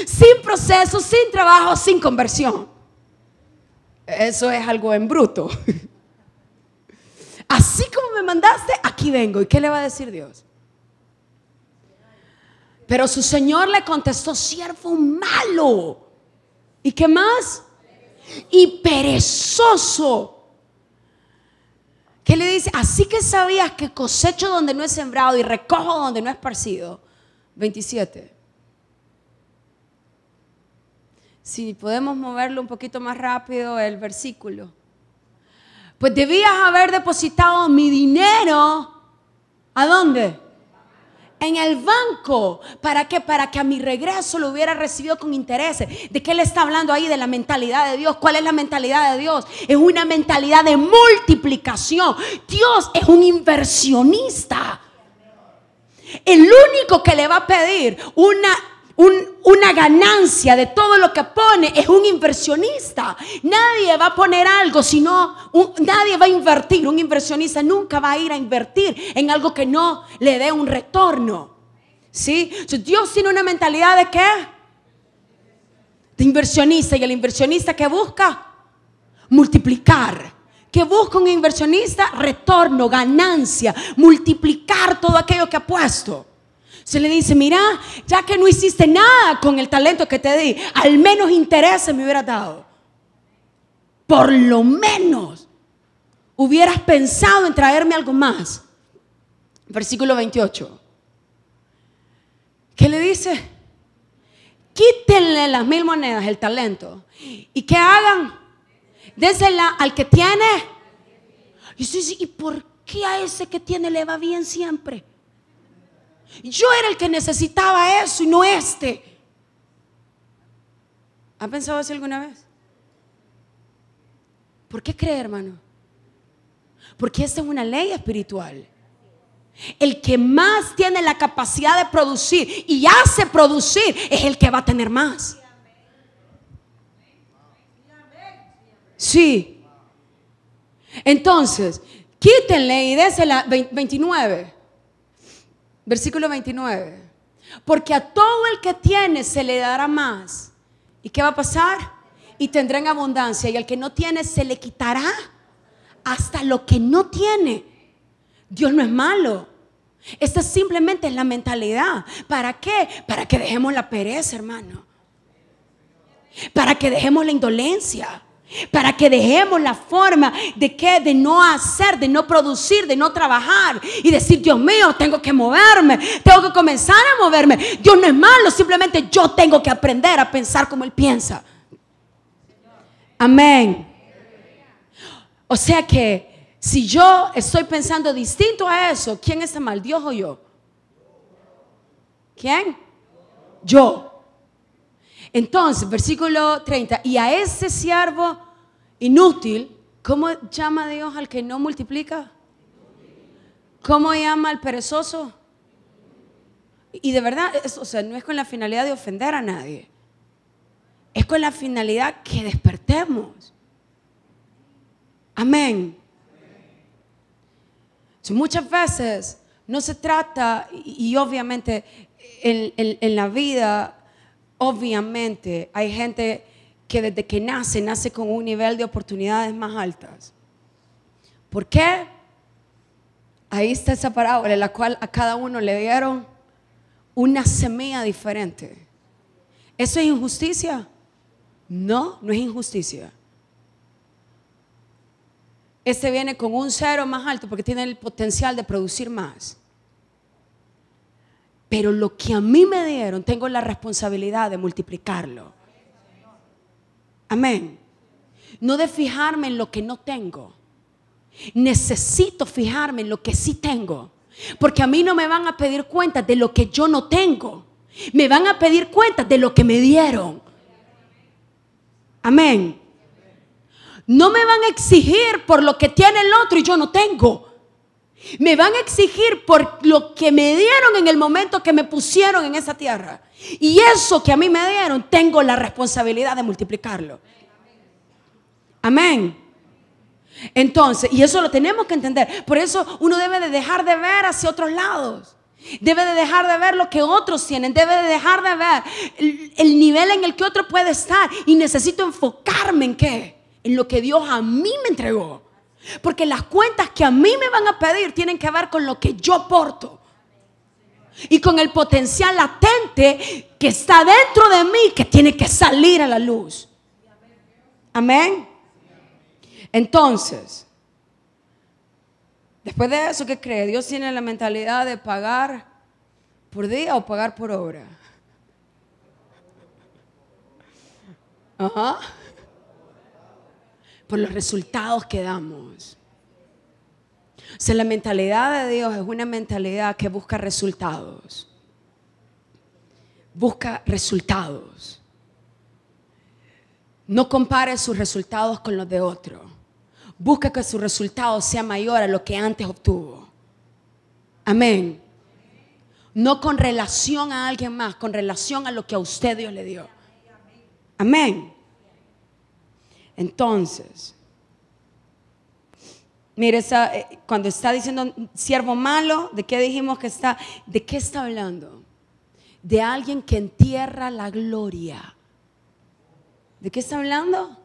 sin proceso, sin trabajo, sin conversión. Eso es algo en bruto. Así como me mandaste, aquí vengo. ¿Y qué le va a decir Dios? Pero su Señor le contestó, siervo malo. ¿Y qué más? Y perezoso. ¿Qué le dice? Así que sabías que cosecho donde no es sembrado y recojo donde no es esparcido. 27. Si podemos moverlo un poquito más rápido el versículo. Pues debías haber depositado mi dinero. ¿A dónde? En el banco. ¿Para qué? Para que a mi regreso lo hubiera recibido con intereses. ¿De qué le está hablando ahí? De la mentalidad de Dios. ¿Cuál es la mentalidad de Dios? Es una mentalidad de multiplicación. Dios es un inversionista. El único que le va a pedir una una ganancia de todo lo que pone es un inversionista. Nadie va a poner algo, sino nadie va a invertir. Un inversionista nunca va a ir a invertir en algo que no le dé un retorno. ¿Sí? Dios tiene una mentalidad de qué? De inversionista. ¿Y el inversionista que busca? Multiplicar. ¿Qué busca un inversionista? Retorno, ganancia, multiplicar todo aquello que ha puesto. Se le dice, mira, ya que no hiciste nada con el talento que te di, al menos interés me hubieras dado. Por lo menos hubieras pensado en traerme algo más. Versículo 28. ¿Qué le dice? Quítenle las mil monedas, el talento. ¿Y qué hagan? Désela al que tiene. Y, ¿y por qué a ese que tiene le va bien siempre? Yo era el que necesitaba eso y no este. ¿Ha pensado así alguna vez? ¿Por qué cree, hermano? Porque esta es una ley espiritual. El que más tiene la capacidad de producir y hace producir es el que va a tener más. Sí. Entonces, quítenle y désela 29. Versículo 29. Porque a todo el que tiene se le dará más. ¿Y qué va a pasar? Y tendrá en abundancia. Y al que no tiene se le quitará hasta lo que no tiene. Dios no es malo. Esta simplemente es la mentalidad. ¿Para qué? Para que dejemos la pereza, hermano. Para que dejemos la indolencia para que dejemos la forma de que de no hacer, de no producir, de no trabajar y decir, Dios mío, tengo que moverme, tengo que comenzar a moverme. Dios no es malo, simplemente yo tengo que aprender a pensar como él piensa. Amén. O sea que si yo estoy pensando distinto a eso, ¿quién está mal, Dios o yo? ¿Quién? Yo. Entonces, versículo 30, y a ese siervo inútil, ¿cómo llama Dios al que no multiplica? ¿Cómo llama al perezoso? Y de verdad, o sea, no es con la finalidad de ofender a nadie. Es con la finalidad que despertemos. Amén. muchas veces no se trata, y, obviamente en la vida Obviamente hay gente que desde que nace, nace con un nivel de oportunidades más altas. ¿Por qué? Ahí está esa parábola en la cual a cada uno le dieron una semilla diferente. ¿Eso es injusticia? No, no es injusticia. Este viene con un cero más alto porque tiene el potencial de producir más. Pero lo que a mí me dieron, tengo la responsabilidad de multiplicarlo. Amén. No de fijarme en lo que no tengo. Necesito fijarme en lo que sí tengo. Porque a mí no me van a pedir cuentas de lo que yo no tengo. Me van a pedir cuentas de lo que me dieron. Amén. No me van a exigir por lo que tiene el otro y yo no tengo. Me van a exigir por lo que me dieron en el momento que me pusieron en esa tierra. Y eso que a mí me dieron, tengo la responsabilidad de multiplicarlo. Amén. Entonces, y eso lo tenemos que entender. Por eso uno debe de dejar de ver hacia otros lados. Debe de dejar de ver lo que otros tienen. Debe de dejar de ver el, el nivel en el que otro puede estar. Y necesito enfocarme en qué? En lo que Dios a mí me entregó. Porque las cuentas que a mí me van a pedir tienen que ver con lo que yo porto. Y con el potencial latente que está dentro de mí que tiene que salir a la luz. Amén. Entonces, después de eso, ¿qué cree? Dios tiene la mentalidad de pagar por día o pagar por obra. Ajá por los resultados que damos. O sea, la mentalidad de Dios es una mentalidad que busca resultados. Busca resultados. No compare sus resultados con los de otro. Busca que su resultado sea mayor a lo que antes obtuvo. Amén. No con relación a alguien más, con relación a lo que a usted Dios le dio. Amén. Entonces, mire, eh, cuando está diciendo siervo malo, ¿de qué dijimos que está? ¿De qué está hablando? De alguien que entierra la gloria. ¿De qué está hablando?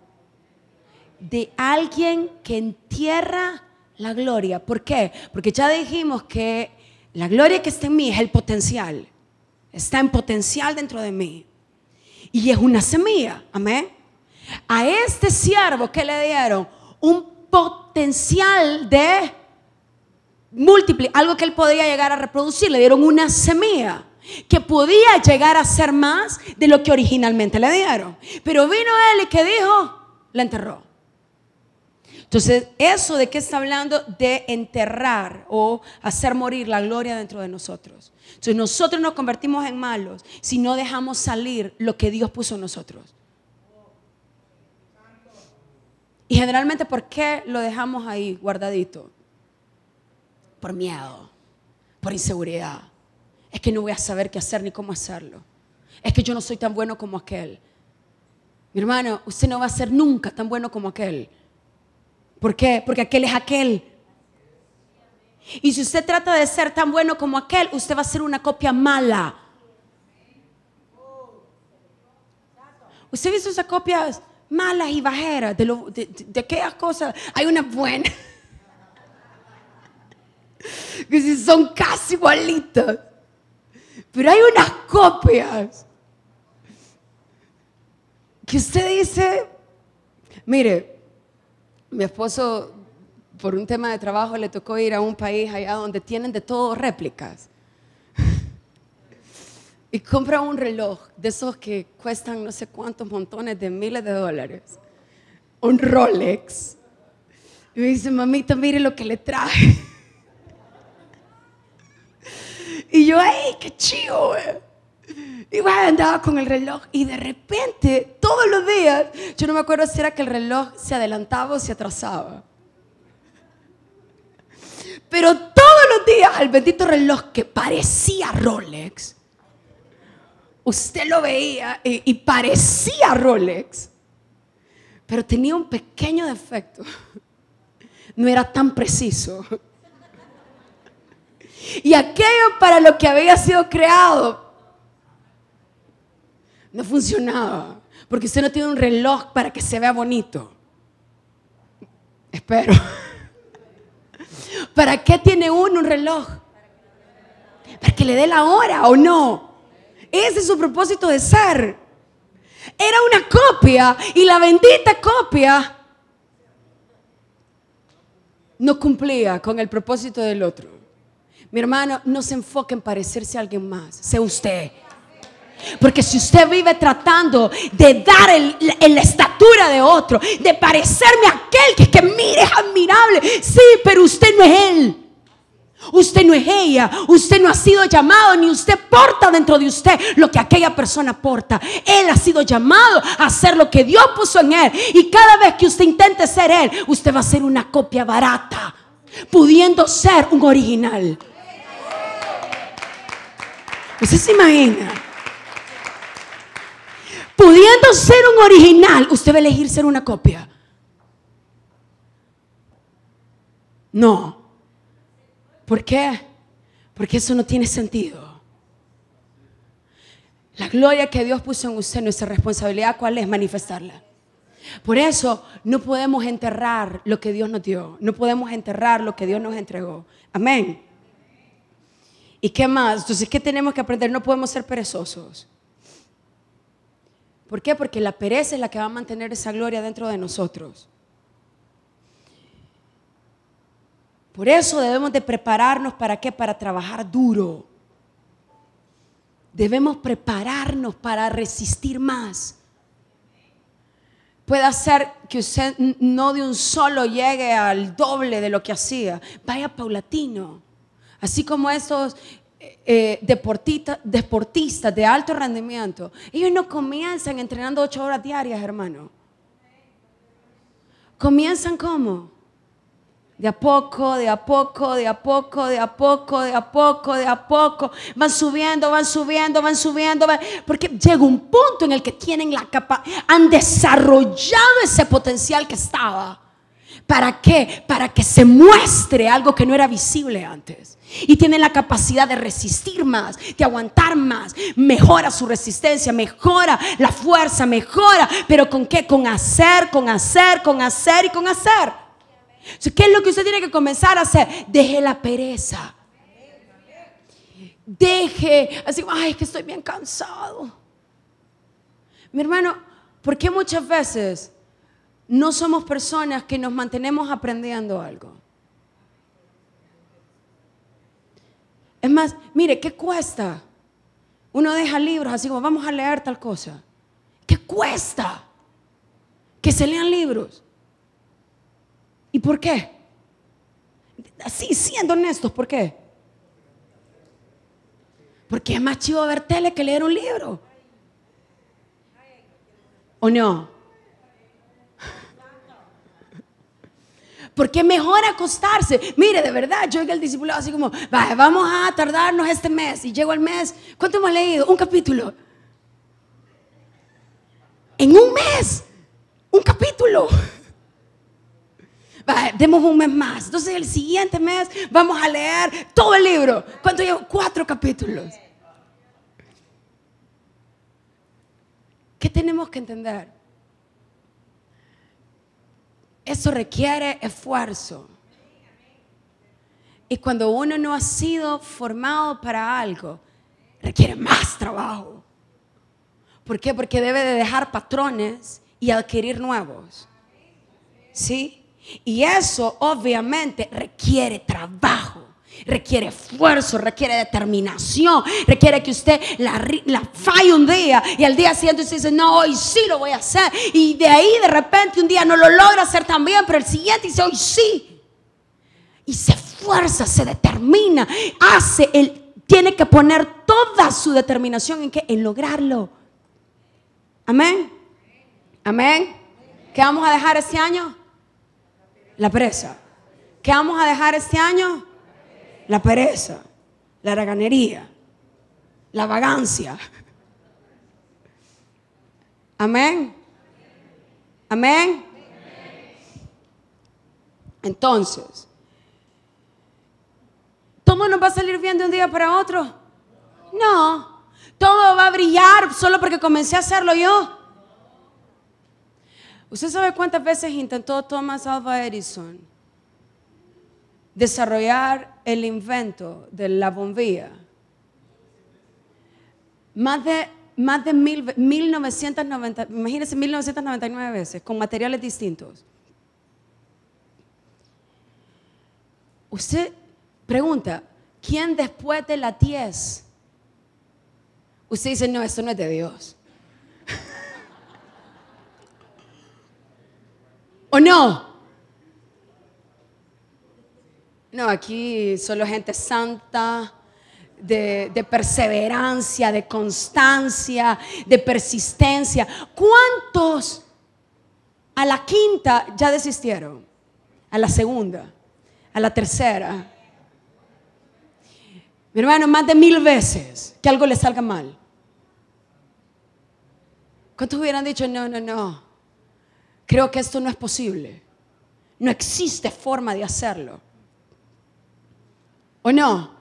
De alguien que entierra la gloria. ¿Por qué? Porque ya dijimos que la gloria que está en mí es el potencial. Está en potencial dentro de mí. Y es una semilla. Amén. A este siervo que le dieron un potencial de múltiple, algo que él podía llegar a reproducir, le dieron una semilla que podía llegar a ser más de lo que originalmente le dieron. Pero vino él y que dijo, la enterró. Entonces, eso de qué está hablando? De enterrar o hacer morir la gloria dentro de nosotros. Entonces, nosotros nos convertimos en malos si no dejamos salir lo que Dios puso en nosotros. Y generalmente, ¿por qué lo dejamos ahí guardadito? Por miedo, por inseguridad. Es que no voy a saber qué hacer ni cómo hacerlo. Es que yo no soy tan bueno como aquel. Mi hermano, usted no va a ser nunca tan bueno como aquel. ¿Por qué? Porque aquel es aquel. Y si usted trata de ser tan bueno como aquel, usted va a ser una copia mala. ¿Usted ha visto esas copias malas y bajeras de, de, aquellas cosas? Hay una buena. que son casi igualitas. Pero hay unas copias que usted dice, mire, mi esposo, por un tema de trabajo, le tocó ir a un país allá donde tienen de todo réplicas. Y compra un reloj de esos que cuestan no sé cuántos montones de miles de dólares. Un Rolex. Y me dice, mamita, mire lo que le traje. y yo, ¡ay, qué chido! Y bueno, andaba con el reloj y de repente, todos los días, yo no me acuerdo si era que el reloj se adelantaba o se atrasaba. Pero todos los días, el bendito reloj que parecía Rolex, usted lo veía y, parecía Rolex, pero tenía un pequeño defecto. No era tan preciso. Y aquello para lo que había sido creado no funcionaba. Porque usted no tiene un reloj para que se vea bonito. Espero. ¿Para qué tiene uno un reloj? Para que le dé la hora o no. Ese es su propósito de ser. Era una copia y la bendita copia no cumplía con el propósito del otro. Mi hermano, no se enfoque en parecerse a alguien más. Sea usted. Porque si usted vive tratando de dar la estatura de otro, de parecerme a aquel que, que mire es admirable, sí, pero usted no es él. Usted no es ella, usted no ha sido llamado, ni usted porta dentro de usted lo que aquella persona porta. Él ha sido llamado a hacer lo que Dios puso en él. Y cada vez que usted intente ser él, usted va a ser una copia barata, pudiendo ser un original. ¿Usted se imagina? pudiendo ser un original, usted va a elegir ser una copia. No. ¿Por qué? Porque eso no tiene sentido. La gloria que Dios puso en usted, nuestra responsabilidad, ¿cuál es? Manifestarla. Por eso no podemos enterrar lo que Dios nos dio. No podemos enterrar lo que Dios nos entregó. Amén. ¿Y qué más? Entonces, ¿qué tenemos que aprender? No podemos ser perezosos. ¿Por qué? Porque la pereza es la que va a mantener esa gloria dentro de nosotros. Por eso debemos de prepararnos para qué? Para trabajar duro. Debemos prepararnos para resistir más. puede hacer que usted no de un solo llegue al doble de lo que hacía. Vaya paulatino. Así como esos eh, deportistas, deportistas de alto rendimiento, ellos no comienzan entrenando ocho horas diarias, hermano. Comienzan como? De a poco, de a poco, de a poco, de a poco, de a poco, de a poco. Van subiendo, van subiendo, van subiendo. porque llega un punto en el que tienen la capacidad, han desarrollado ese potencial que estaba. ¿Para qué? Para que se muestre algo que no era visible antes. Y tienen la capacidad de resistir más, de aguantar más. Mejora su resistencia, mejora la fuerza, mejora. Pero ¿con qué? Con hacer, con hacer, con hacer y con hacer. ¿Qué es lo que usted tiene que comenzar a hacer? Deje la pereza. Deje, así, ay, es que estoy bien cansado. Mi hermano, ¿por qué muchas veces no somos personas que nos mantenemos aprendiendo algo? Es más, mire, ¿qué cuesta? Uno deja libros así como vamos a leer tal cosa. ¿Qué cuesta? Que se lean libros. ¿Y por qué? Así, siendo honestos, ¿por qué? Porque es más chido ver tele que leer un libro. ¿O no? Porque es mejor acostarse. Mire, de verdad, yo oigo el discipulado así como, vamos a tardarnos este mes. Y llego al mes, ¿cuánto hemos leído? Un capítulo. En un mes, un capítulo demos un mes más. Entonces el siguiente mes vamos a leer todo el libro. ¿Cuánto llevo? Cuatro capítulos. ¿Qué tenemos que entender? Eso requiere esfuerzo. Y cuando uno no ha sido formado para algo, requiere más trabajo. ¿Por qué? Porque debe de dejar patrones y adquirir nuevos. ¿Sí? Y eso obviamente requiere trabajo, requiere esfuerzo, requiere determinación, requiere que usted la, falle un día y al día siguiente usted dice, no, hoy sí lo voy a hacer. Y de ahí de repente un día no lo logra hacer tan bien, pero el siguiente dice, hoy sí. Y se esfuerza, se determina, hace, él tiene que poner toda su determinación en, qué? en lograrlo. Amén. Amén. ¿Qué vamos a dejar este año? La pereza. ¿Qué vamos a dejar este año? La pereza, la raganería, la vagancia. Amén. Amén. Entonces, ¿todo nos va a salir bien de un día para otro? No. Todo va a brillar solo porque comencé a hacerlo yo. ¿Usted sabe cuántas veces intentó Thomas Alva Edison desarrollar el invento de la bombilla? Más de, más de mil, 1990, imagínense 1999 veces, con materiales distintos. Usted pregunta, ¿quién después de la 10? Usted dice, no, esto no es de Dios. ¿O no? No, aquí solo gente santa, de, de, perseverancia, de constancia, de persistencia. ¿Cuántos a la quinta ya desistieron? A la segunda, a la tercera. Mi hermano, más de mil veces que algo le salga mal. ¿Cuántos hubieran dicho, no, no, no? Creo que esto no es posible. No existe forma de hacerlo. ¿O no?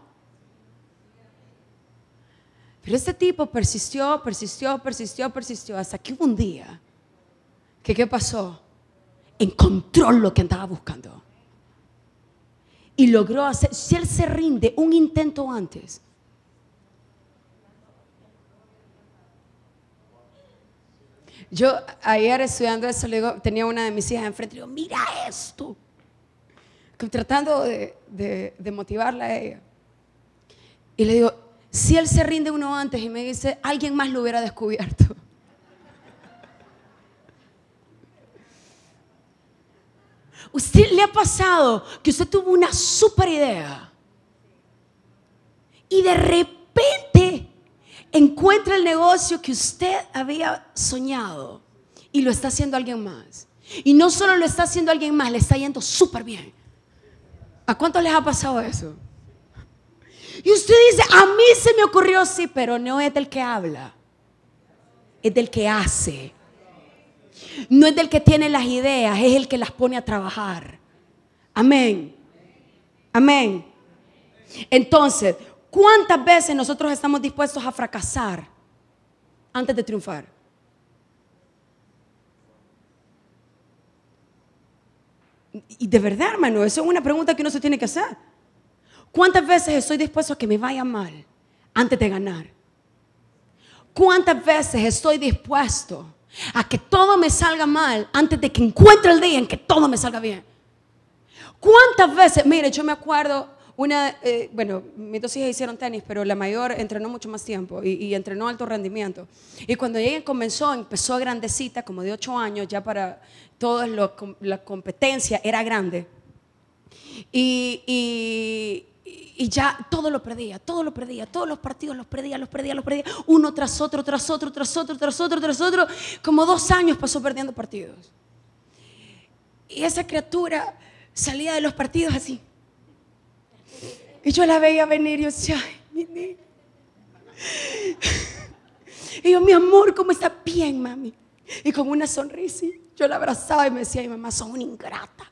Pero este tipo persistió, persistió, persistió, persistió, hasta que hubo un día que ¿qué pasó? Encontró lo que andaba buscando. Y logró hacer, si él se rinde un intento antes, Yo ayer estudiando eso, le digo, tenía una de mis hijas enfrente y digo, mira esto. Tratando de, de motivarla a ella. Y le digo, si él se rinde uno antes y me dice, alguien más lo hubiera descubierto. ¿Usted le ha pasado que usted tuvo una super idea y de repente encuentra el negocio que usted había soñado y lo está haciendo alguien más? Y no solo lo está haciendo alguien más, le está yendo súper bien. ¿A cuántos les ha pasado eso? Y usted dice, a mí se me ocurrió, sí, pero no es del que habla, es del que hace. No es del que tiene las ideas, es el que las pone a trabajar. Amén. Amén. Entonces, ¿cuántas veces nosotros estamos dispuestos a fracasar antes de triunfar? Y de verdad, hermano, eso es una pregunta que uno se tiene que hacer. ¿Cuántas veces estoy dispuesto a que me vaya mal antes de ganar? ¿Cuántas veces estoy dispuesto a que todo me salga mal antes de que encuentre el día en que todo me salga bien? ¿Cuántas veces? Mire, yo me acuerdo una, eh, bueno, mis dos hijas hicieron tenis, pero la mayor entrenó mucho más tiempo y, y, entrenó alto rendimiento. Y cuando ella comenzó, empezó grandecita, como de ocho años, ya para toda la competencia era grande. Y, y, y ya todo lo perdía, todo lo perdía, todos los partidos los perdía, los perdía, los perdía, uno tras otro, tras otro, tras otro, tras otro, tras otro. Como dos años pasó perdiendo partidos. Y esa criatura salía de los partidos así. Y yo la veía venir y yo decía, ay, mi Y yo, mi amor, ¿cómo está bien, mami? Y con una sonrisa, yo la abrazaba y me decía, ay, mamá, son una ingrata.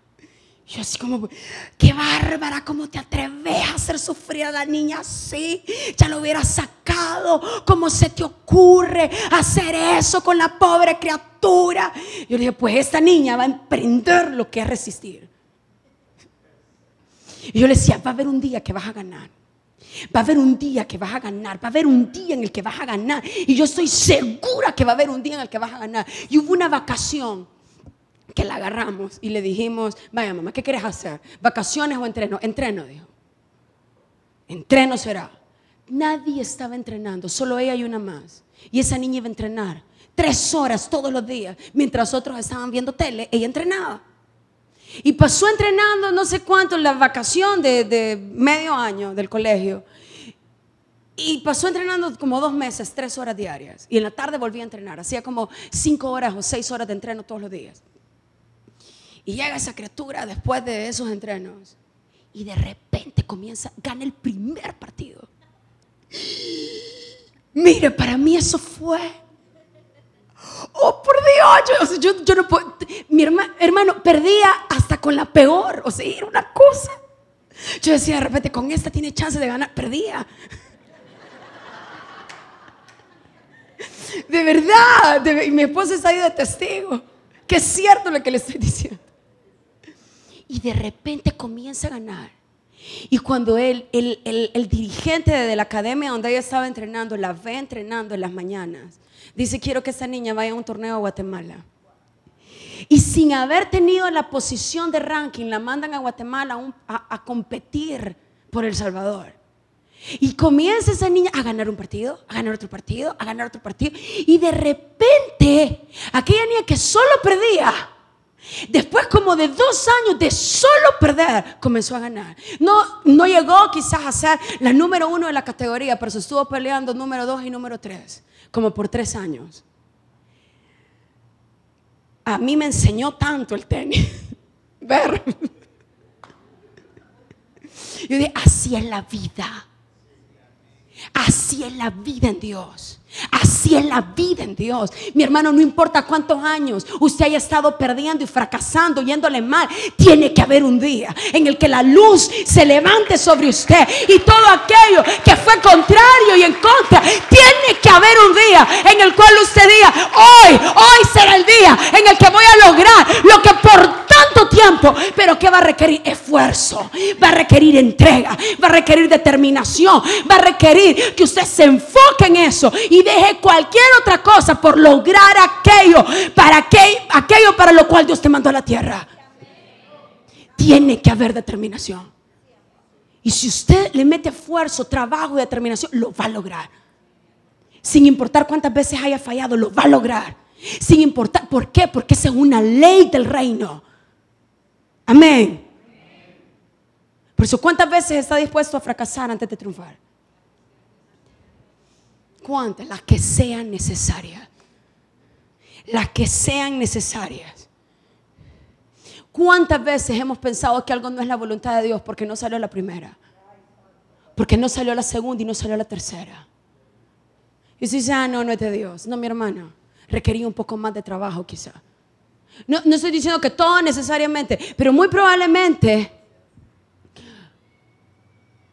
Yo así como, qué bárbara, ¿cómo te atreves a hacer sufrir a la niña así? Ya lo hubiera sacado, ¿cómo se te ocurre hacer eso con la pobre criatura? Yo le dije, pues esta niña va a emprender lo que es resistir. Y yo le decía, va a haber un día que vas a ganar. Va a haber un día que vas a ganar, va a haber un día en el que vas a ganar. Y yo estoy segura que va a haber un día en el que vas a ganar. Y hubo una vacación que la agarramos y le dijimos, vaya mamá, ¿qué quieres hacer? ¿Vacaciones o entreno? Entreno, dijo. Entreno será. Nadie estaba entrenando, solo ella y una más. Y esa niña iba a entrenar tres horas todos los días. Mientras otros estaban viendo tele, ella entrenaba. Y pasó entrenando no sé cuánto la vacación de, medio año del colegio. Y pasó entrenando como dos meses, tres horas diarias. Y en la tarde volvía a entrenar. Hacía como cinco horas o seis horas de entreno todos los días. Y llega esa criatura después de esos entrenos y de repente comienza, gana el primer partido. Mire, para mí eso fue. Oh, por Dios, yo, yo, no puedo. Mi hermano, perdía hasta con la peor. O sea, era una cosa. Yo decía de repente, con esta tiene chance de ganar. Perdía. De verdad. y mi esposa está ahí de testigo. Que es cierto lo que le estoy diciendo y de repente comienza a ganar. Y cuando él, el, el, dirigente de la academia donde ella estaba entrenando, la ve entrenando en las mañanas, dice, quiero que esa niña vaya a un torneo a Guatemala. Y sin haber tenido la posición de ranking, la mandan a Guatemala a, a competir por El Salvador. Y comienza esa niña a ganar un partido, a ganar otro partido, a ganar otro partido. Y de repente, aquella niña que solo perdía, Después como de dos años de solo perder, comenzó a ganar. No, no llegó quizás a ser la número uno de la categoría, pero se estuvo peleando número dos y número tres, como por tres años. A mí me enseñó tanto el tenis. Ver. Yo dije, así es la vida. Así es la vida en Dios. Así es la vida en Dios. Mi hermano, no importa cuántos años usted haya estado perdiendo y fracasando, yéndole mal, tiene que haber un día en el que la luz se levante sobre usted y todo aquello que fue contrario y en contra, tiene que haber un día en el cual usted diga, hoy, hoy será el día en el que voy a lograr lo que por tanto tiempo, pero que va a requerir esfuerzo, va a requerir entrega, va a requerir determinación, va a requerir que usted se enfoque en eso y deje cualquier otra cosa por lograr aquello para aquello para lo cual Dios te mandó a la tierra. Tiene que haber determinación. Y si usted le mete esfuerzo, trabajo y determinación, lo va a lograr. Sin importar cuántas veces haya fallado, lo va a lograr. Sin importar, ¿por qué? Porque es una ley del reino. Amén. Por eso, ¿cuántas veces está dispuesto a fracasar antes de triunfar? ¿Cuántas? Las que sean necesarias. Las que sean necesarias. ¿Cuántas veces hemos pensado que algo no es la voluntad de Dios porque no salió la primera? Porque no salió la segunda y no salió la tercera. Y si dice, ah, no, no es de Dios. No, mi hermana, requería un poco más de trabajo quizá. No, no estoy diciendo que todo necesariamente, pero muy probablemente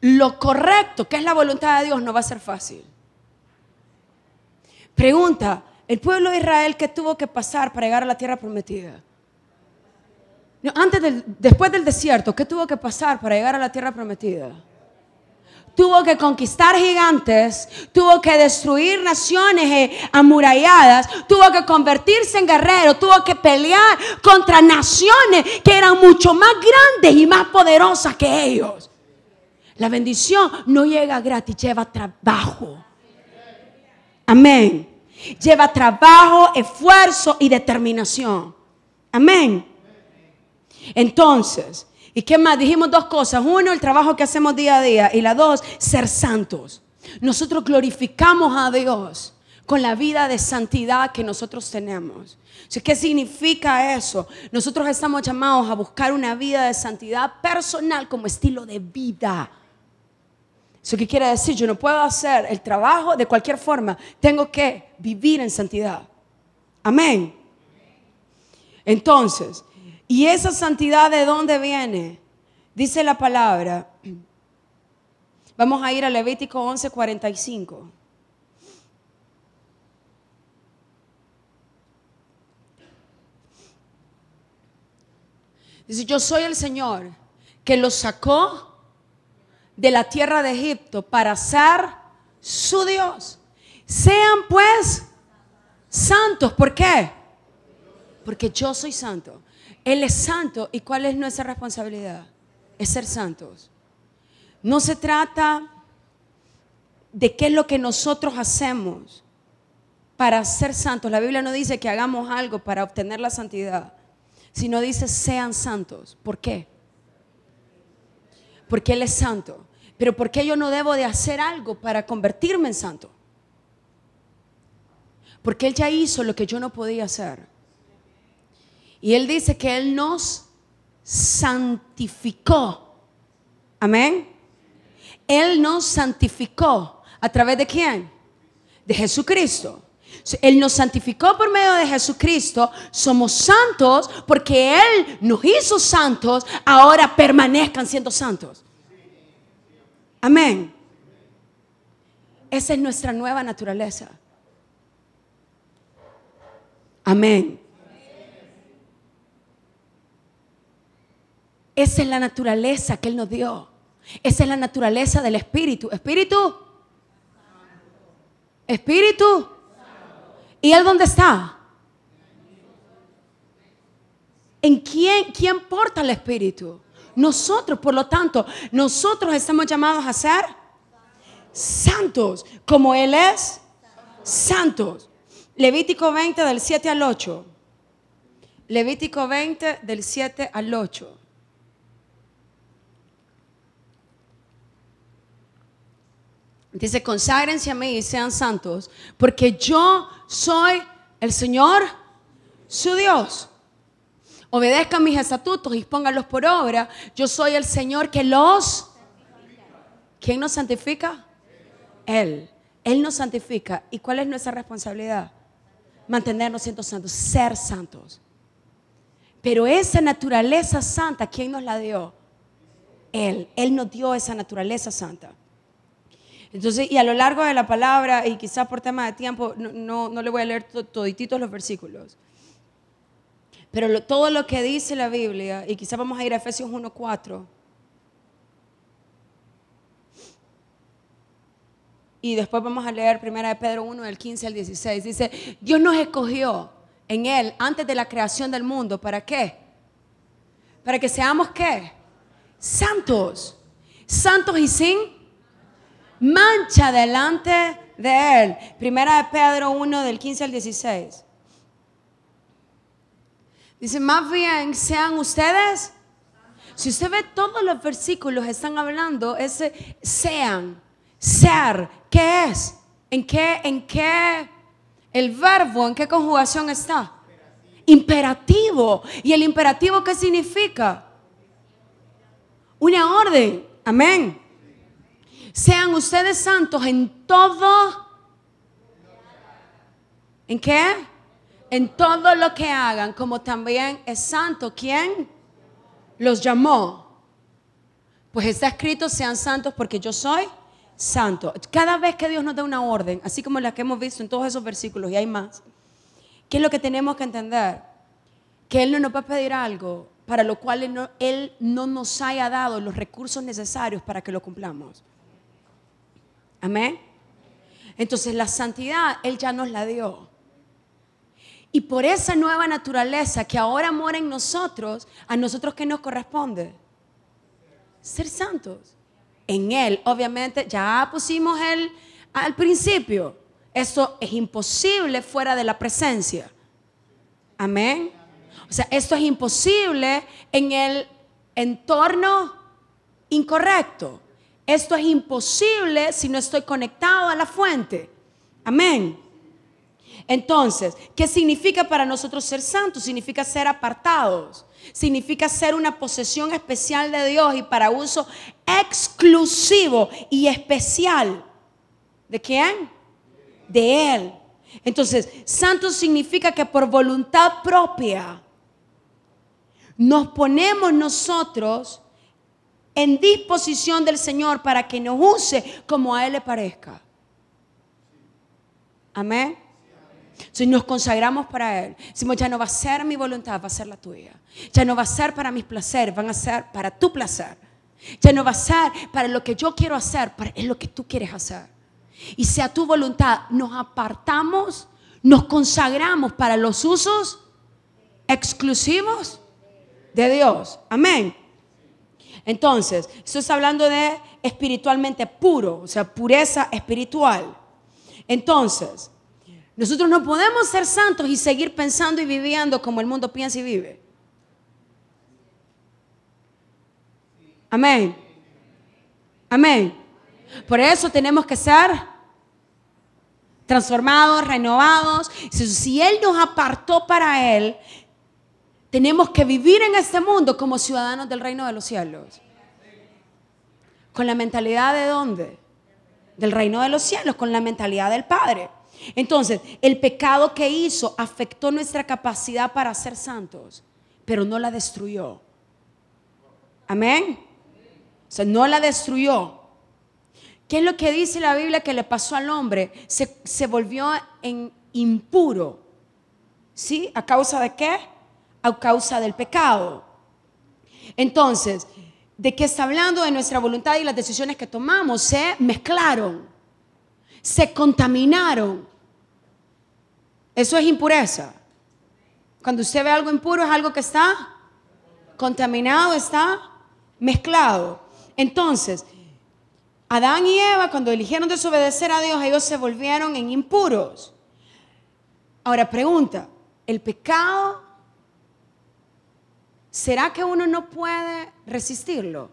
lo correcto, que es la voluntad de Dios, no va a ser fácil. Pregunta, ¿el pueblo de Israel qué tuvo que pasar para llegar a la tierra prometida? antes del, después del desierto, ¿qué tuvo que pasar para llegar a la tierra prometida? Tuvo que conquistar gigantes, tuvo que destruir naciones eh, amuralladas, tuvo que convertirse en guerrero, tuvo que pelear contra naciones que eran mucho más grandes y más poderosas que ellos. La bendición no llega gratis, lleva trabajo. Amén. Lleva trabajo, esfuerzo y determinación. Amén. Entonces, ¿y qué más? Dijimos dos cosas. Uno, el trabajo que hacemos día a día. Y la dos, ser santos. Nosotros glorificamos a Dios con la vida de santidad que nosotros tenemos. ¿Qué significa eso? Nosotros estamos llamados a buscar una vida de santidad personal como estilo de vida. ¿Eso qué quiere decir? Yo no puedo hacer el trabajo de cualquier forma. Tengo que vivir en santidad. Amén. Entonces, ¿y esa santidad de dónde viene? Dice la palabra. Vamos a ir a Levítico 11:45. Dice, yo soy el Señor que los sacó de la tierra de Egipto para ser su Dios. Sean pues santos. ¿Por qué? Porque yo soy santo. Él es santo. ¿Y cuál es nuestra responsabilidad? Es ser santos. No se trata de qué es lo que nosotros hacemos para ser santos. La Biblia no dice que hagamos algo para obtener la santidad, sino dice sean santos. ¿Por qué? Porque Él es santo. Pero ¿por qué yo no debo de hacer algo para convertirme en santo? Porque Él ya hizo lo que yo no podía hacer. Y Él dice que Él nos santificó. Amén. Él nos santificó. ¿A través de quién? De Jesucristo. Él nos santificó por medio de Jesucristo. Somos santos porque Él nos hizo santos. Ahora permanezcan siendo santos. Amén. Esa es nuestra nueva naturaleza. Amén. Esa es la naturaleza que Él nos dio. Esa es la naturaleza del Espíritu. Espíritu. Espíritu. ¿Y Él dónde está? ¿En quién, quién porta el Espíritu? Nosotros, por lo tanto, nosotros estamos llamados a ser santos, como Él es santos. Levítico 20 del 7 al 8. Levítico 20 del 7 al 8. Dice, conságrense a mí y sean santos, porque yo soy el Señor, su Dios obedezcan mis estatutos y pónganlos por obra, yo soy el Señor que los... ¿Quién nos santifica? Él. Él nos santifica. ¿Y cuál es nuestra responsabilidad? Mantenernos siendo santos, ser santos. Pero esa naturaleza santa, ¿quién nos la dio? Él. Él nos dio esa naturaleza santa. Entonces, y a lo largo de la palabra, y quizás por tema de tiempo, no, no, le voy a leer todititos los versículos. Pero todo lo que dice la Biblia, y quizás vamos a ir a Efesios 1.4, y después vamos a leer 1 de Pedro 1, del 15 al 16, dice, Dios nos escogió en Él antes de la creación del mundo, ¿para qué? Para que seamos qué? Santos, santos y sin mancha delante de Él. Primera de Pedro 1, del 15 al 16. Dice, más bien sean ustedes Si usted ve todos los versículos están hablando ese sean, ser, ¿qué es? ¿En qué en qué el verbo en qué conjugación está? Imperativo. ¿Y el imperativo qué significa? Una orden. Amén. Sean ustedes santos en todo. ¿En qué? En todo lo que hagan, como también es santo. ¿Quién? Los llamó. Pues está escrito, sean santos porque yo soy santo. Cada vez que Dios nos da una orden, así como la que hemos visto en todos esos versículos y hay más, ¿qué es lo que tenemos que entender? Que Él no nos va a pedir algo para lo cual él no, él no nos haya dado los recursos necesarios para que lo cumplamos. Amén. Entonces la santidad Él ya nos la dio. Y por esa nueva naturaleza que ahora mora en nosotros, a nosotros qué nos corresponde? Ser santos. En Él, obviamente, ya pusimos Él al principio. Eso es imposible fuera de la presencia. Amén. O sea, esto es imposible en el entorno incorrecto. Esto es imposible si no estoy conectado a la fuente. Amén. Entonces, ¿qué significa para nosotros ser santos? Significa ser apartados. Significa ser una posesión especial de Dios y para uso exclusivo y especial. ¿De quién? De Él. Entonces, santo significa que por voluntad propia nos ponemos nosotros en disposición del Señor para que nos use como a Él le parezca. Amén. Si nos consagramos para Él, decimos, ya no va a ser mi voluntad, va a ser la tuya. Ya no va a ser para mis placeres, van a ser para tu placer. Ya no va a ser para lo que yo quiero hacer, es lo que tú quieres hacer. Y sea tu voluntad, nos apartamos, nos consagramos para los usos exclusivos de Dios. Amén. Entonces, esto hablando de espiritualmente puro, o sea, pureza espiritual. Entonces, nosotros no podemos ser santos y seguir pensando y viviendo como el mundo piensa y vive. Amén. Amén. Por eso tenemos que ser transformados, renovados. Si Él nos apartó para Él, tenemos que vivir en este mundo como ciudadanos del reino de los cielos. Con la mentalidad de dónde? Del reino de los cielos, con la mentalidad del Padre. Entonces, el pecado que hizo afectó nuestra capacidad para ser santos, pero no la destruyó. Amén. O sea, no la destruyó. ¿Qué es lo que dice la Biblia que le pasó al hombre? Se, se volvió en impuro. ¿Sí? ¿A causa de qué? A causa del pecado. Entonces, ¿de qué está hablando? De nuestra voluntad y las decisiones que tomamos. Se mezclaron, se contaminaron. Eso es impureza. Cuando usted ve algo impuro es algo que está contaminado, está mezclado. Entonces, Adán y Eva, cuando eligieron desobedecer a Dios, ellos se volvieron en impuros. Ahora pregunta, ¿el pecado ¿será que uno no puede resistirlo?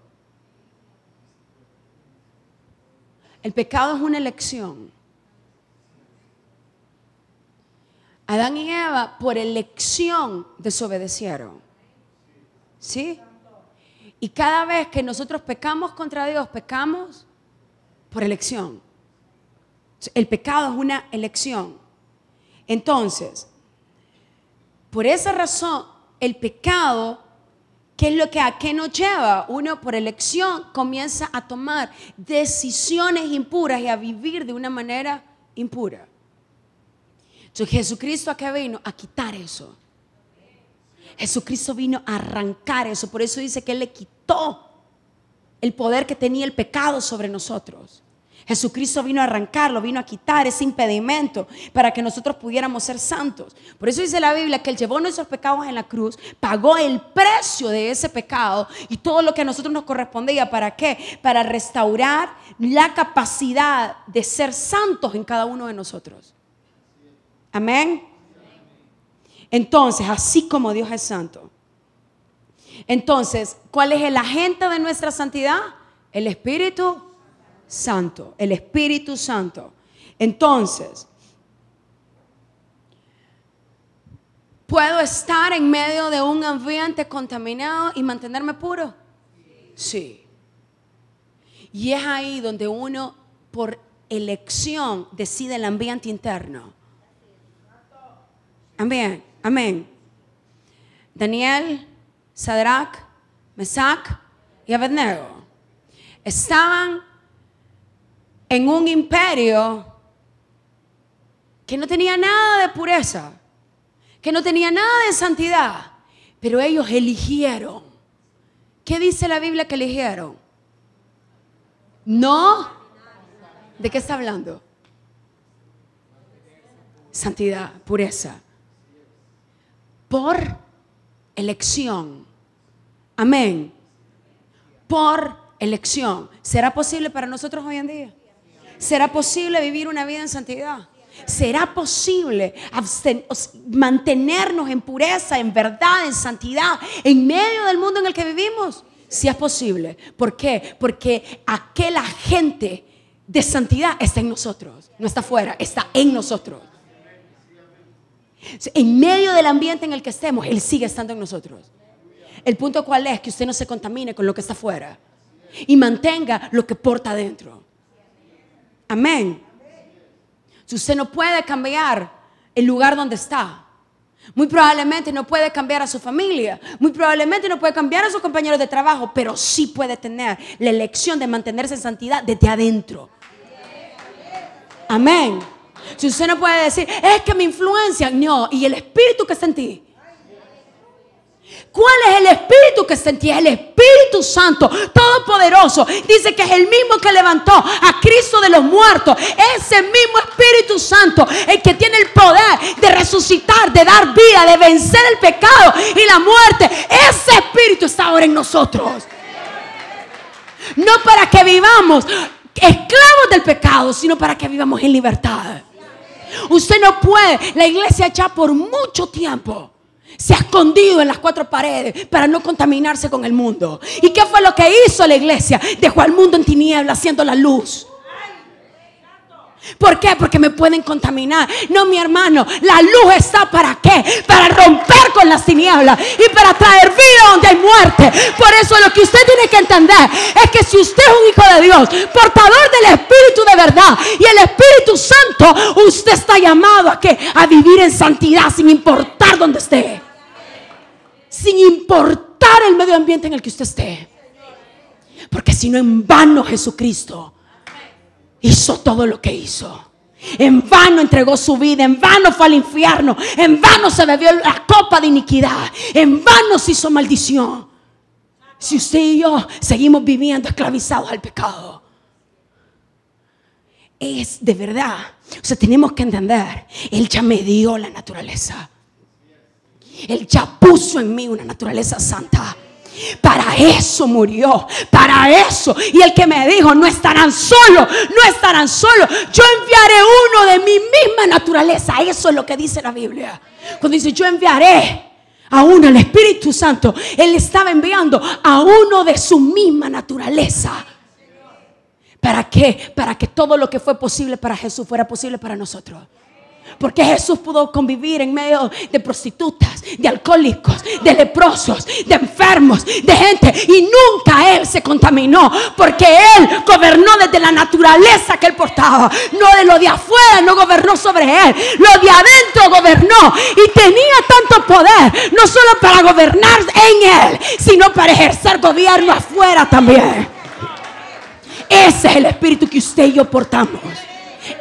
El pecado es una elección. Adán y Eva por elección desobedecieron. ¿Sí? Y cada vez que nosotros pecamos contra Dios, pecamos por elección. El pecado es una elección. Entonces, por esa razón, el pecado ¿Qué es lo que a qué nos lleva? Uno por elección comienza a tomar decisiones impuras y a vivir de una manera impura. Entonces Jesucristo a qué vino? A quitar eso. Jesucristo vino a arrancar eso. Por eso dice que Él le quitó el poder que tenía el pecado sobre nosotros. Jesucristo vino a arrancarlo, vino a quitar ese impedimento para que nosotros pudiéramos ser santos. Por eso dice la Biblia que Él llevó nuestros pecados en la cruz, pagó el precio de ese pecado y todo lo que a nosotros nos correspondía. ¿Para qué? Para restaurar la capacidad de ser santos en cada uno de nosotros. Amén. Entonces, así como Dios es santo. Entonces, ¿cuál es el agente de nuestra santidad? El Espíritu Santo, el Espíritu Santo. Entonces, ¿puedo estar en medio de un ambiente contaminado y mantenerme puro? Sí. Y es ahí donde uno, por elección, decide el ambiente interno. Amén, amén. Daniel, Sadrach, Mesach y Abednego estaban en un imperio que no tenía nada de pureza, que no tenía nada de santidad, pero ellos eligieron. ¿Qué dice la Biblia que eligieron? No. ¿De qué está hablando? Santidad, pureza. Por elección. Amén. Por elección. ¿Será posible para nosotros hoy en día? ¿Será posible vivir una vida en santidad? ¿Será posible mantenernos en pureza, en verdad, en santidad, en medio del mundo en el que vivimos? Si es posible. ¿Por qué? Porque aquel agente de santidad está en nosotros. No está afuera, está en nosotros. En medio del ambiente en el que estemos, Él sigue estando en nosotros. El punto cuál es que usted no se contamine con lo que está afuera y mantenga lo que porta adentro. Amén. Si usted no puede cambiar el lugar donde está, muy probablemente no puede cambiar a su familia, muy probablemente no puede cambiar a sus compañeros de trabajo, pero sí puede tener la elección de mantenerse en santidad desde adentro. Amén. Si usted no puede decir, es que me influencia, no, y el espíritu que está en ti ¿Cuál es el Espíritu que sentía? El Espíritu Santo, Todopoderoso. Dice que es el mismo que levantó a Cristo de los muertos. Ese mismo Espíritu Santo, el que tiene el poder de resucitar, de dar vida, de vencer el pecado y la muerte. Ese Espíritu está ahora en nosotros. No para que vivamos esclavos del pecado, sino para que vivamos en libertad. Usted no puede, la iglesia ya por mucho tiempo se ha escondido en las cuatro paredes para no contaminarse con el mundo. ¿Y qué fue lo que hizo la iglesia? Dejó al mundo en tinieblas haciendo la luz. ¿Por qué? Porque me pueden contaminar. No, mi hermano, la luz está para qué? Para romper con las tinieblas y para traer vida donde hay muerte. Por eso lo que usted tiene que entender es que si usted es un hijo de Dios, portador del Espíritu de verdad y el Espíritu Santo, usted está llamado a qué? A vivir en santidad sin importar dónde esté sin importar el medio ambiente en el que usted esté. Porque si no, en vano Jesucristo hizo todo lo que hizo. En vano entregó su vida, en vano fue al infierno, en vano se bebió la copa de iniquidad, en vano se hizo maldición. Si usted y yo seguimos viviendo esclavizados al pecado, es de verdad. O sea, tenemos que entender, Él ya me dio la naturaleza. Él ya puso en mí una naturaleza santa. Para eso murió, para eso. Y el que me dijo, no estarán solos, no estarán solos. Yo enviaré uno de mi misma naturaleza. Eso es lo que dice la Biblia. Cuando dice, yo enviaré a uno, el Espíritu Santo, Él estaba enviando a uno de su misma naturaleza. ¿Para qué? Para que todo lo que fue posible para Jesús fuera posible para nosotros. Porque Jesús pudo convivir en medio de prostitutas, de alcohólicos, de leprosos, de enfermos, de gente. Y nunca Él se contaminó. Porque Él gobernó desde la naturaleza que Él portaba. No de lo de afuera, no gobernó sobre Él. Lo de adentro gobernó. Y tenía tanto poder. No solo para gobernar en Él, sino para ejercer gobierno afuera también. Ese es el espíritu que usted y yo portamos.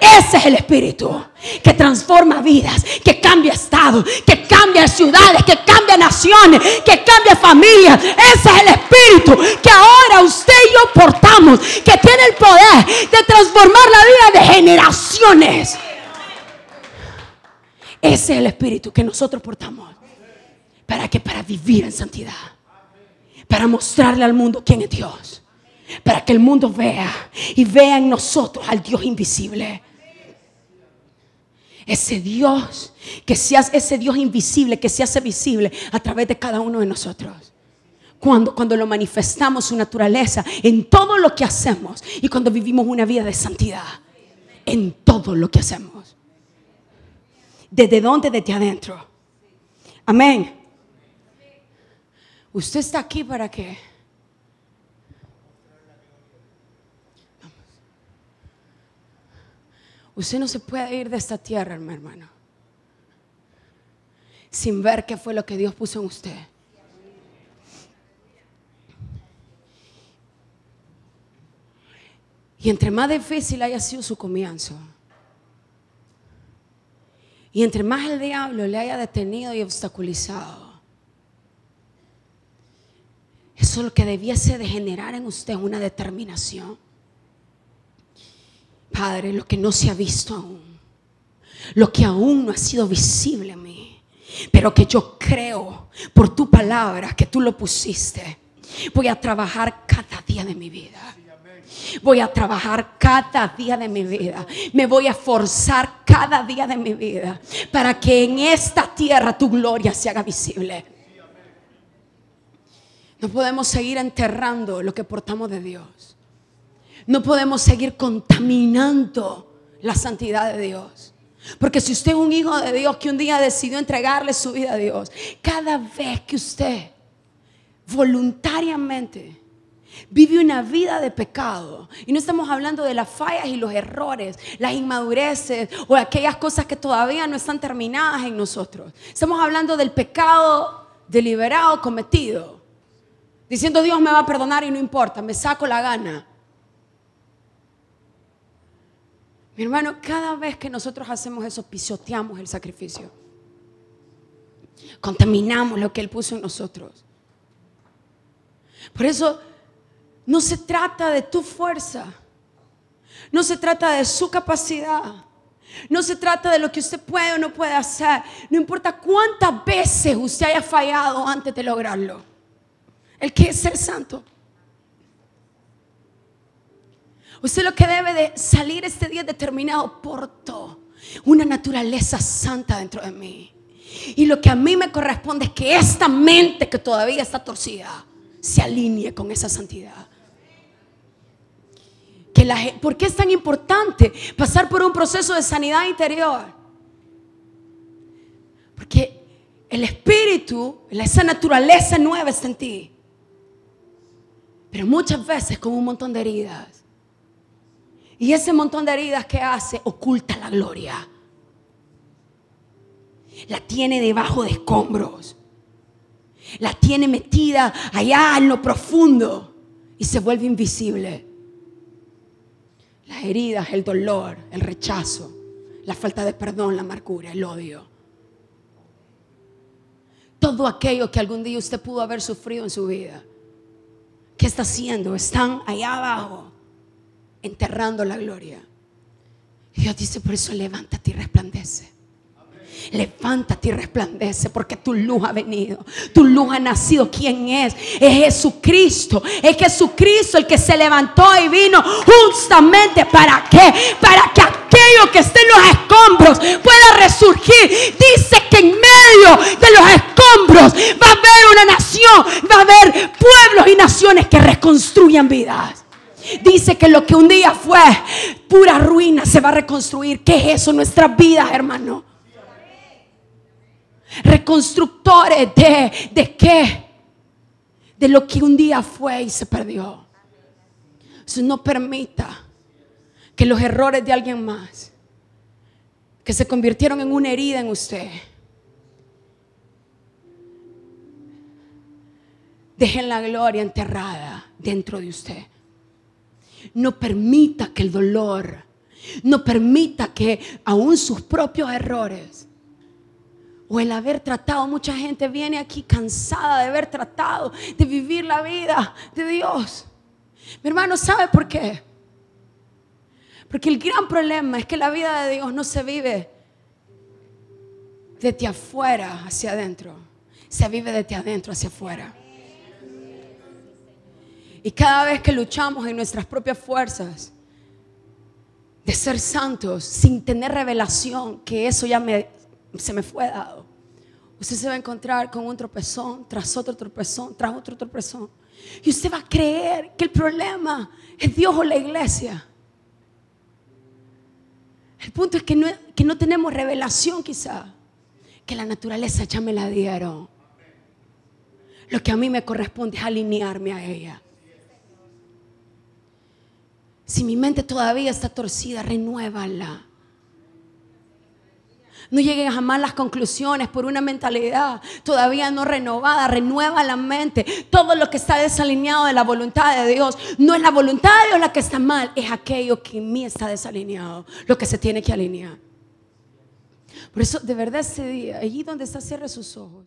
Ese es el espíritu que transforma vidas, que cambia estados, que cambia ciudades, que cambia naciones, que cambia familias. Ese es el espíritu que ahora usted y yo portamos, que tiene el poder de transformar la vida de generaciones. Ese es el espíritu que nosotros portamos. ¿Para que Para vivir en santidad. Para mostrarle al mundo quién es Dios para que el mundo vea y vea en nosotros al Dios invisible. Ese Dios que se hace, ese Dios invisible que se hace visible a través de cada uno de nosotros. Cuando, cuando lo manifestamos su naturaleza en todo lo que hacemos y cuando vivimos una vida de santidad en todo lo que hacemos. ¿Desde dónde? Desde adentro. Amén. Usted está aquí para qué? Usted no se puede ir de esta tierra, mi hermano, sin ver qué fue lo que Dios puso en usted. Y entre más difícil haya sido su comienzo, y entre más el diablo le haya detenido y obstaculizado, eso es lo que debiese de generar en usted una determinación. Padre, lo que no se ha visto aún, lo que aún no ha sido visible a mí, pero que yo creo por tu palabra que tú lo pusiste. Voy a trabajar cada día de mi vida. Voy a trabajar cada día de mi vida. Me voy a forzar cada día de mi vida para que en esta tierra tu gloria se haga visible. No podemos seguir enterrando lo que portamos de Dios. No podemos seguir contaminando la santidad de Dios. Porque si usted es un hijo de Dios que un día decidió entregarle su vida a Dios, cada vez que usted voluntariamente vive una vida de pecado. Y no estamos hablando de las fallas y los errores, las inmadureces o aquellas cosas que todavía no están terminadas en nosotros. Estamos hablando del pecado deliberado cometido. Diciendo Dios me va a perdonar y no importa, me saco la gana. Mi hermano, cada vez que nosotros hacemos eso, pisoteamos el sacrificio. Contaminamos lo que Él puso en nosotros. Por eso no se trata de tu fuerza. No se trata de su capacidad. No se trata de lo que usted puede o no puede hacer. No importa cuántas veces usted haya fallado antes de lograrlo. El que es ser santo. Usted lo que debe de salir este día determinado, porto una naturaleza santa dentro de mí. Y lo que a mí me corresponde es que esta mente que todavía está torcida se alinee con esa santidad. ¿Por qué es tan importante pasar por un proceso de sanidad interior? Porque el espíritu, esa naturaleza nueva está en ti. Pero muchas veces con un montón de heridas. Y ese montón de heridas que hace oculta la gloria. La tiene debajo de escombros. La tiene metida allá en lo profundo y se vuelve invisible las heridas, el dolor, el rechazo, la falta de perdón, la amargura, el odio. Todo aquello que algún día usted pudo haber sufrido en su vida. ¿Qué está haciendo? Están allá abajo, enterrando la gloria. Dios dice, por eso levántate y resplandece. Levántate y resplandece porque tu luz ha venido. Tu luz ha nacido. ¿Quién es? Es Jesucristo. Es Jesucristo el que se levantó y vino justamente para qué? Para que aquello que esté en los escombros pueda resurgir. Dice que en medio de los escombros va a haber una nación, va a haber pueblos y naciones que reconstruyan vidas. Dice que lo que un día fue pura ruina se va a reconstruir. ¿Qué es eso? Nuestras vidas, hermano reconstructores de, ¿de qué? De lo que un día fue y se perdió. no permita que los errores de alguien más, que se convirtieron en una herida en usted, dejen la gloria enterrada dentro de usted. No permita que el dolor, no permita que aún sus propios errores o el haber tratado, mucha gente viene aquí cansada de haber tratado, de vivir la vida de Dios. Mi hermano, ¿sabe por qué? Porque el gran problema es que la vida de Dios no se vive desde afuera hacia adentro, se vive desde adentro hacia afuera. Y cada vez que luchamos en nuestras propias fuerzas de ser santos sin tener revelación, que eso ya se me fue dado. usted se va a encontrar con un tropezón tras otro tropezón, tras otro tropezón. Y usted va a creer que el problema es Dios o la iglesia. El punto es que no, que no tenemos revelación quizá, que la naturaleza ya me la dieron. Lo que a mí me corresponde es alinearme a ella. Si mi mente todavía está torcida, renuévala. No lleguen jamás las conclusiones por una mentalidad todavía no renovada. Renueva la mente. Todo lo que está desalineado de la voluntad de Dios no es la voluntad de Dios la que está mal, es aquello que en mí está desalineado, lo que se tiene que alinear. Por eso, de verdad, ese día, allí donde está, cierre sus ojos.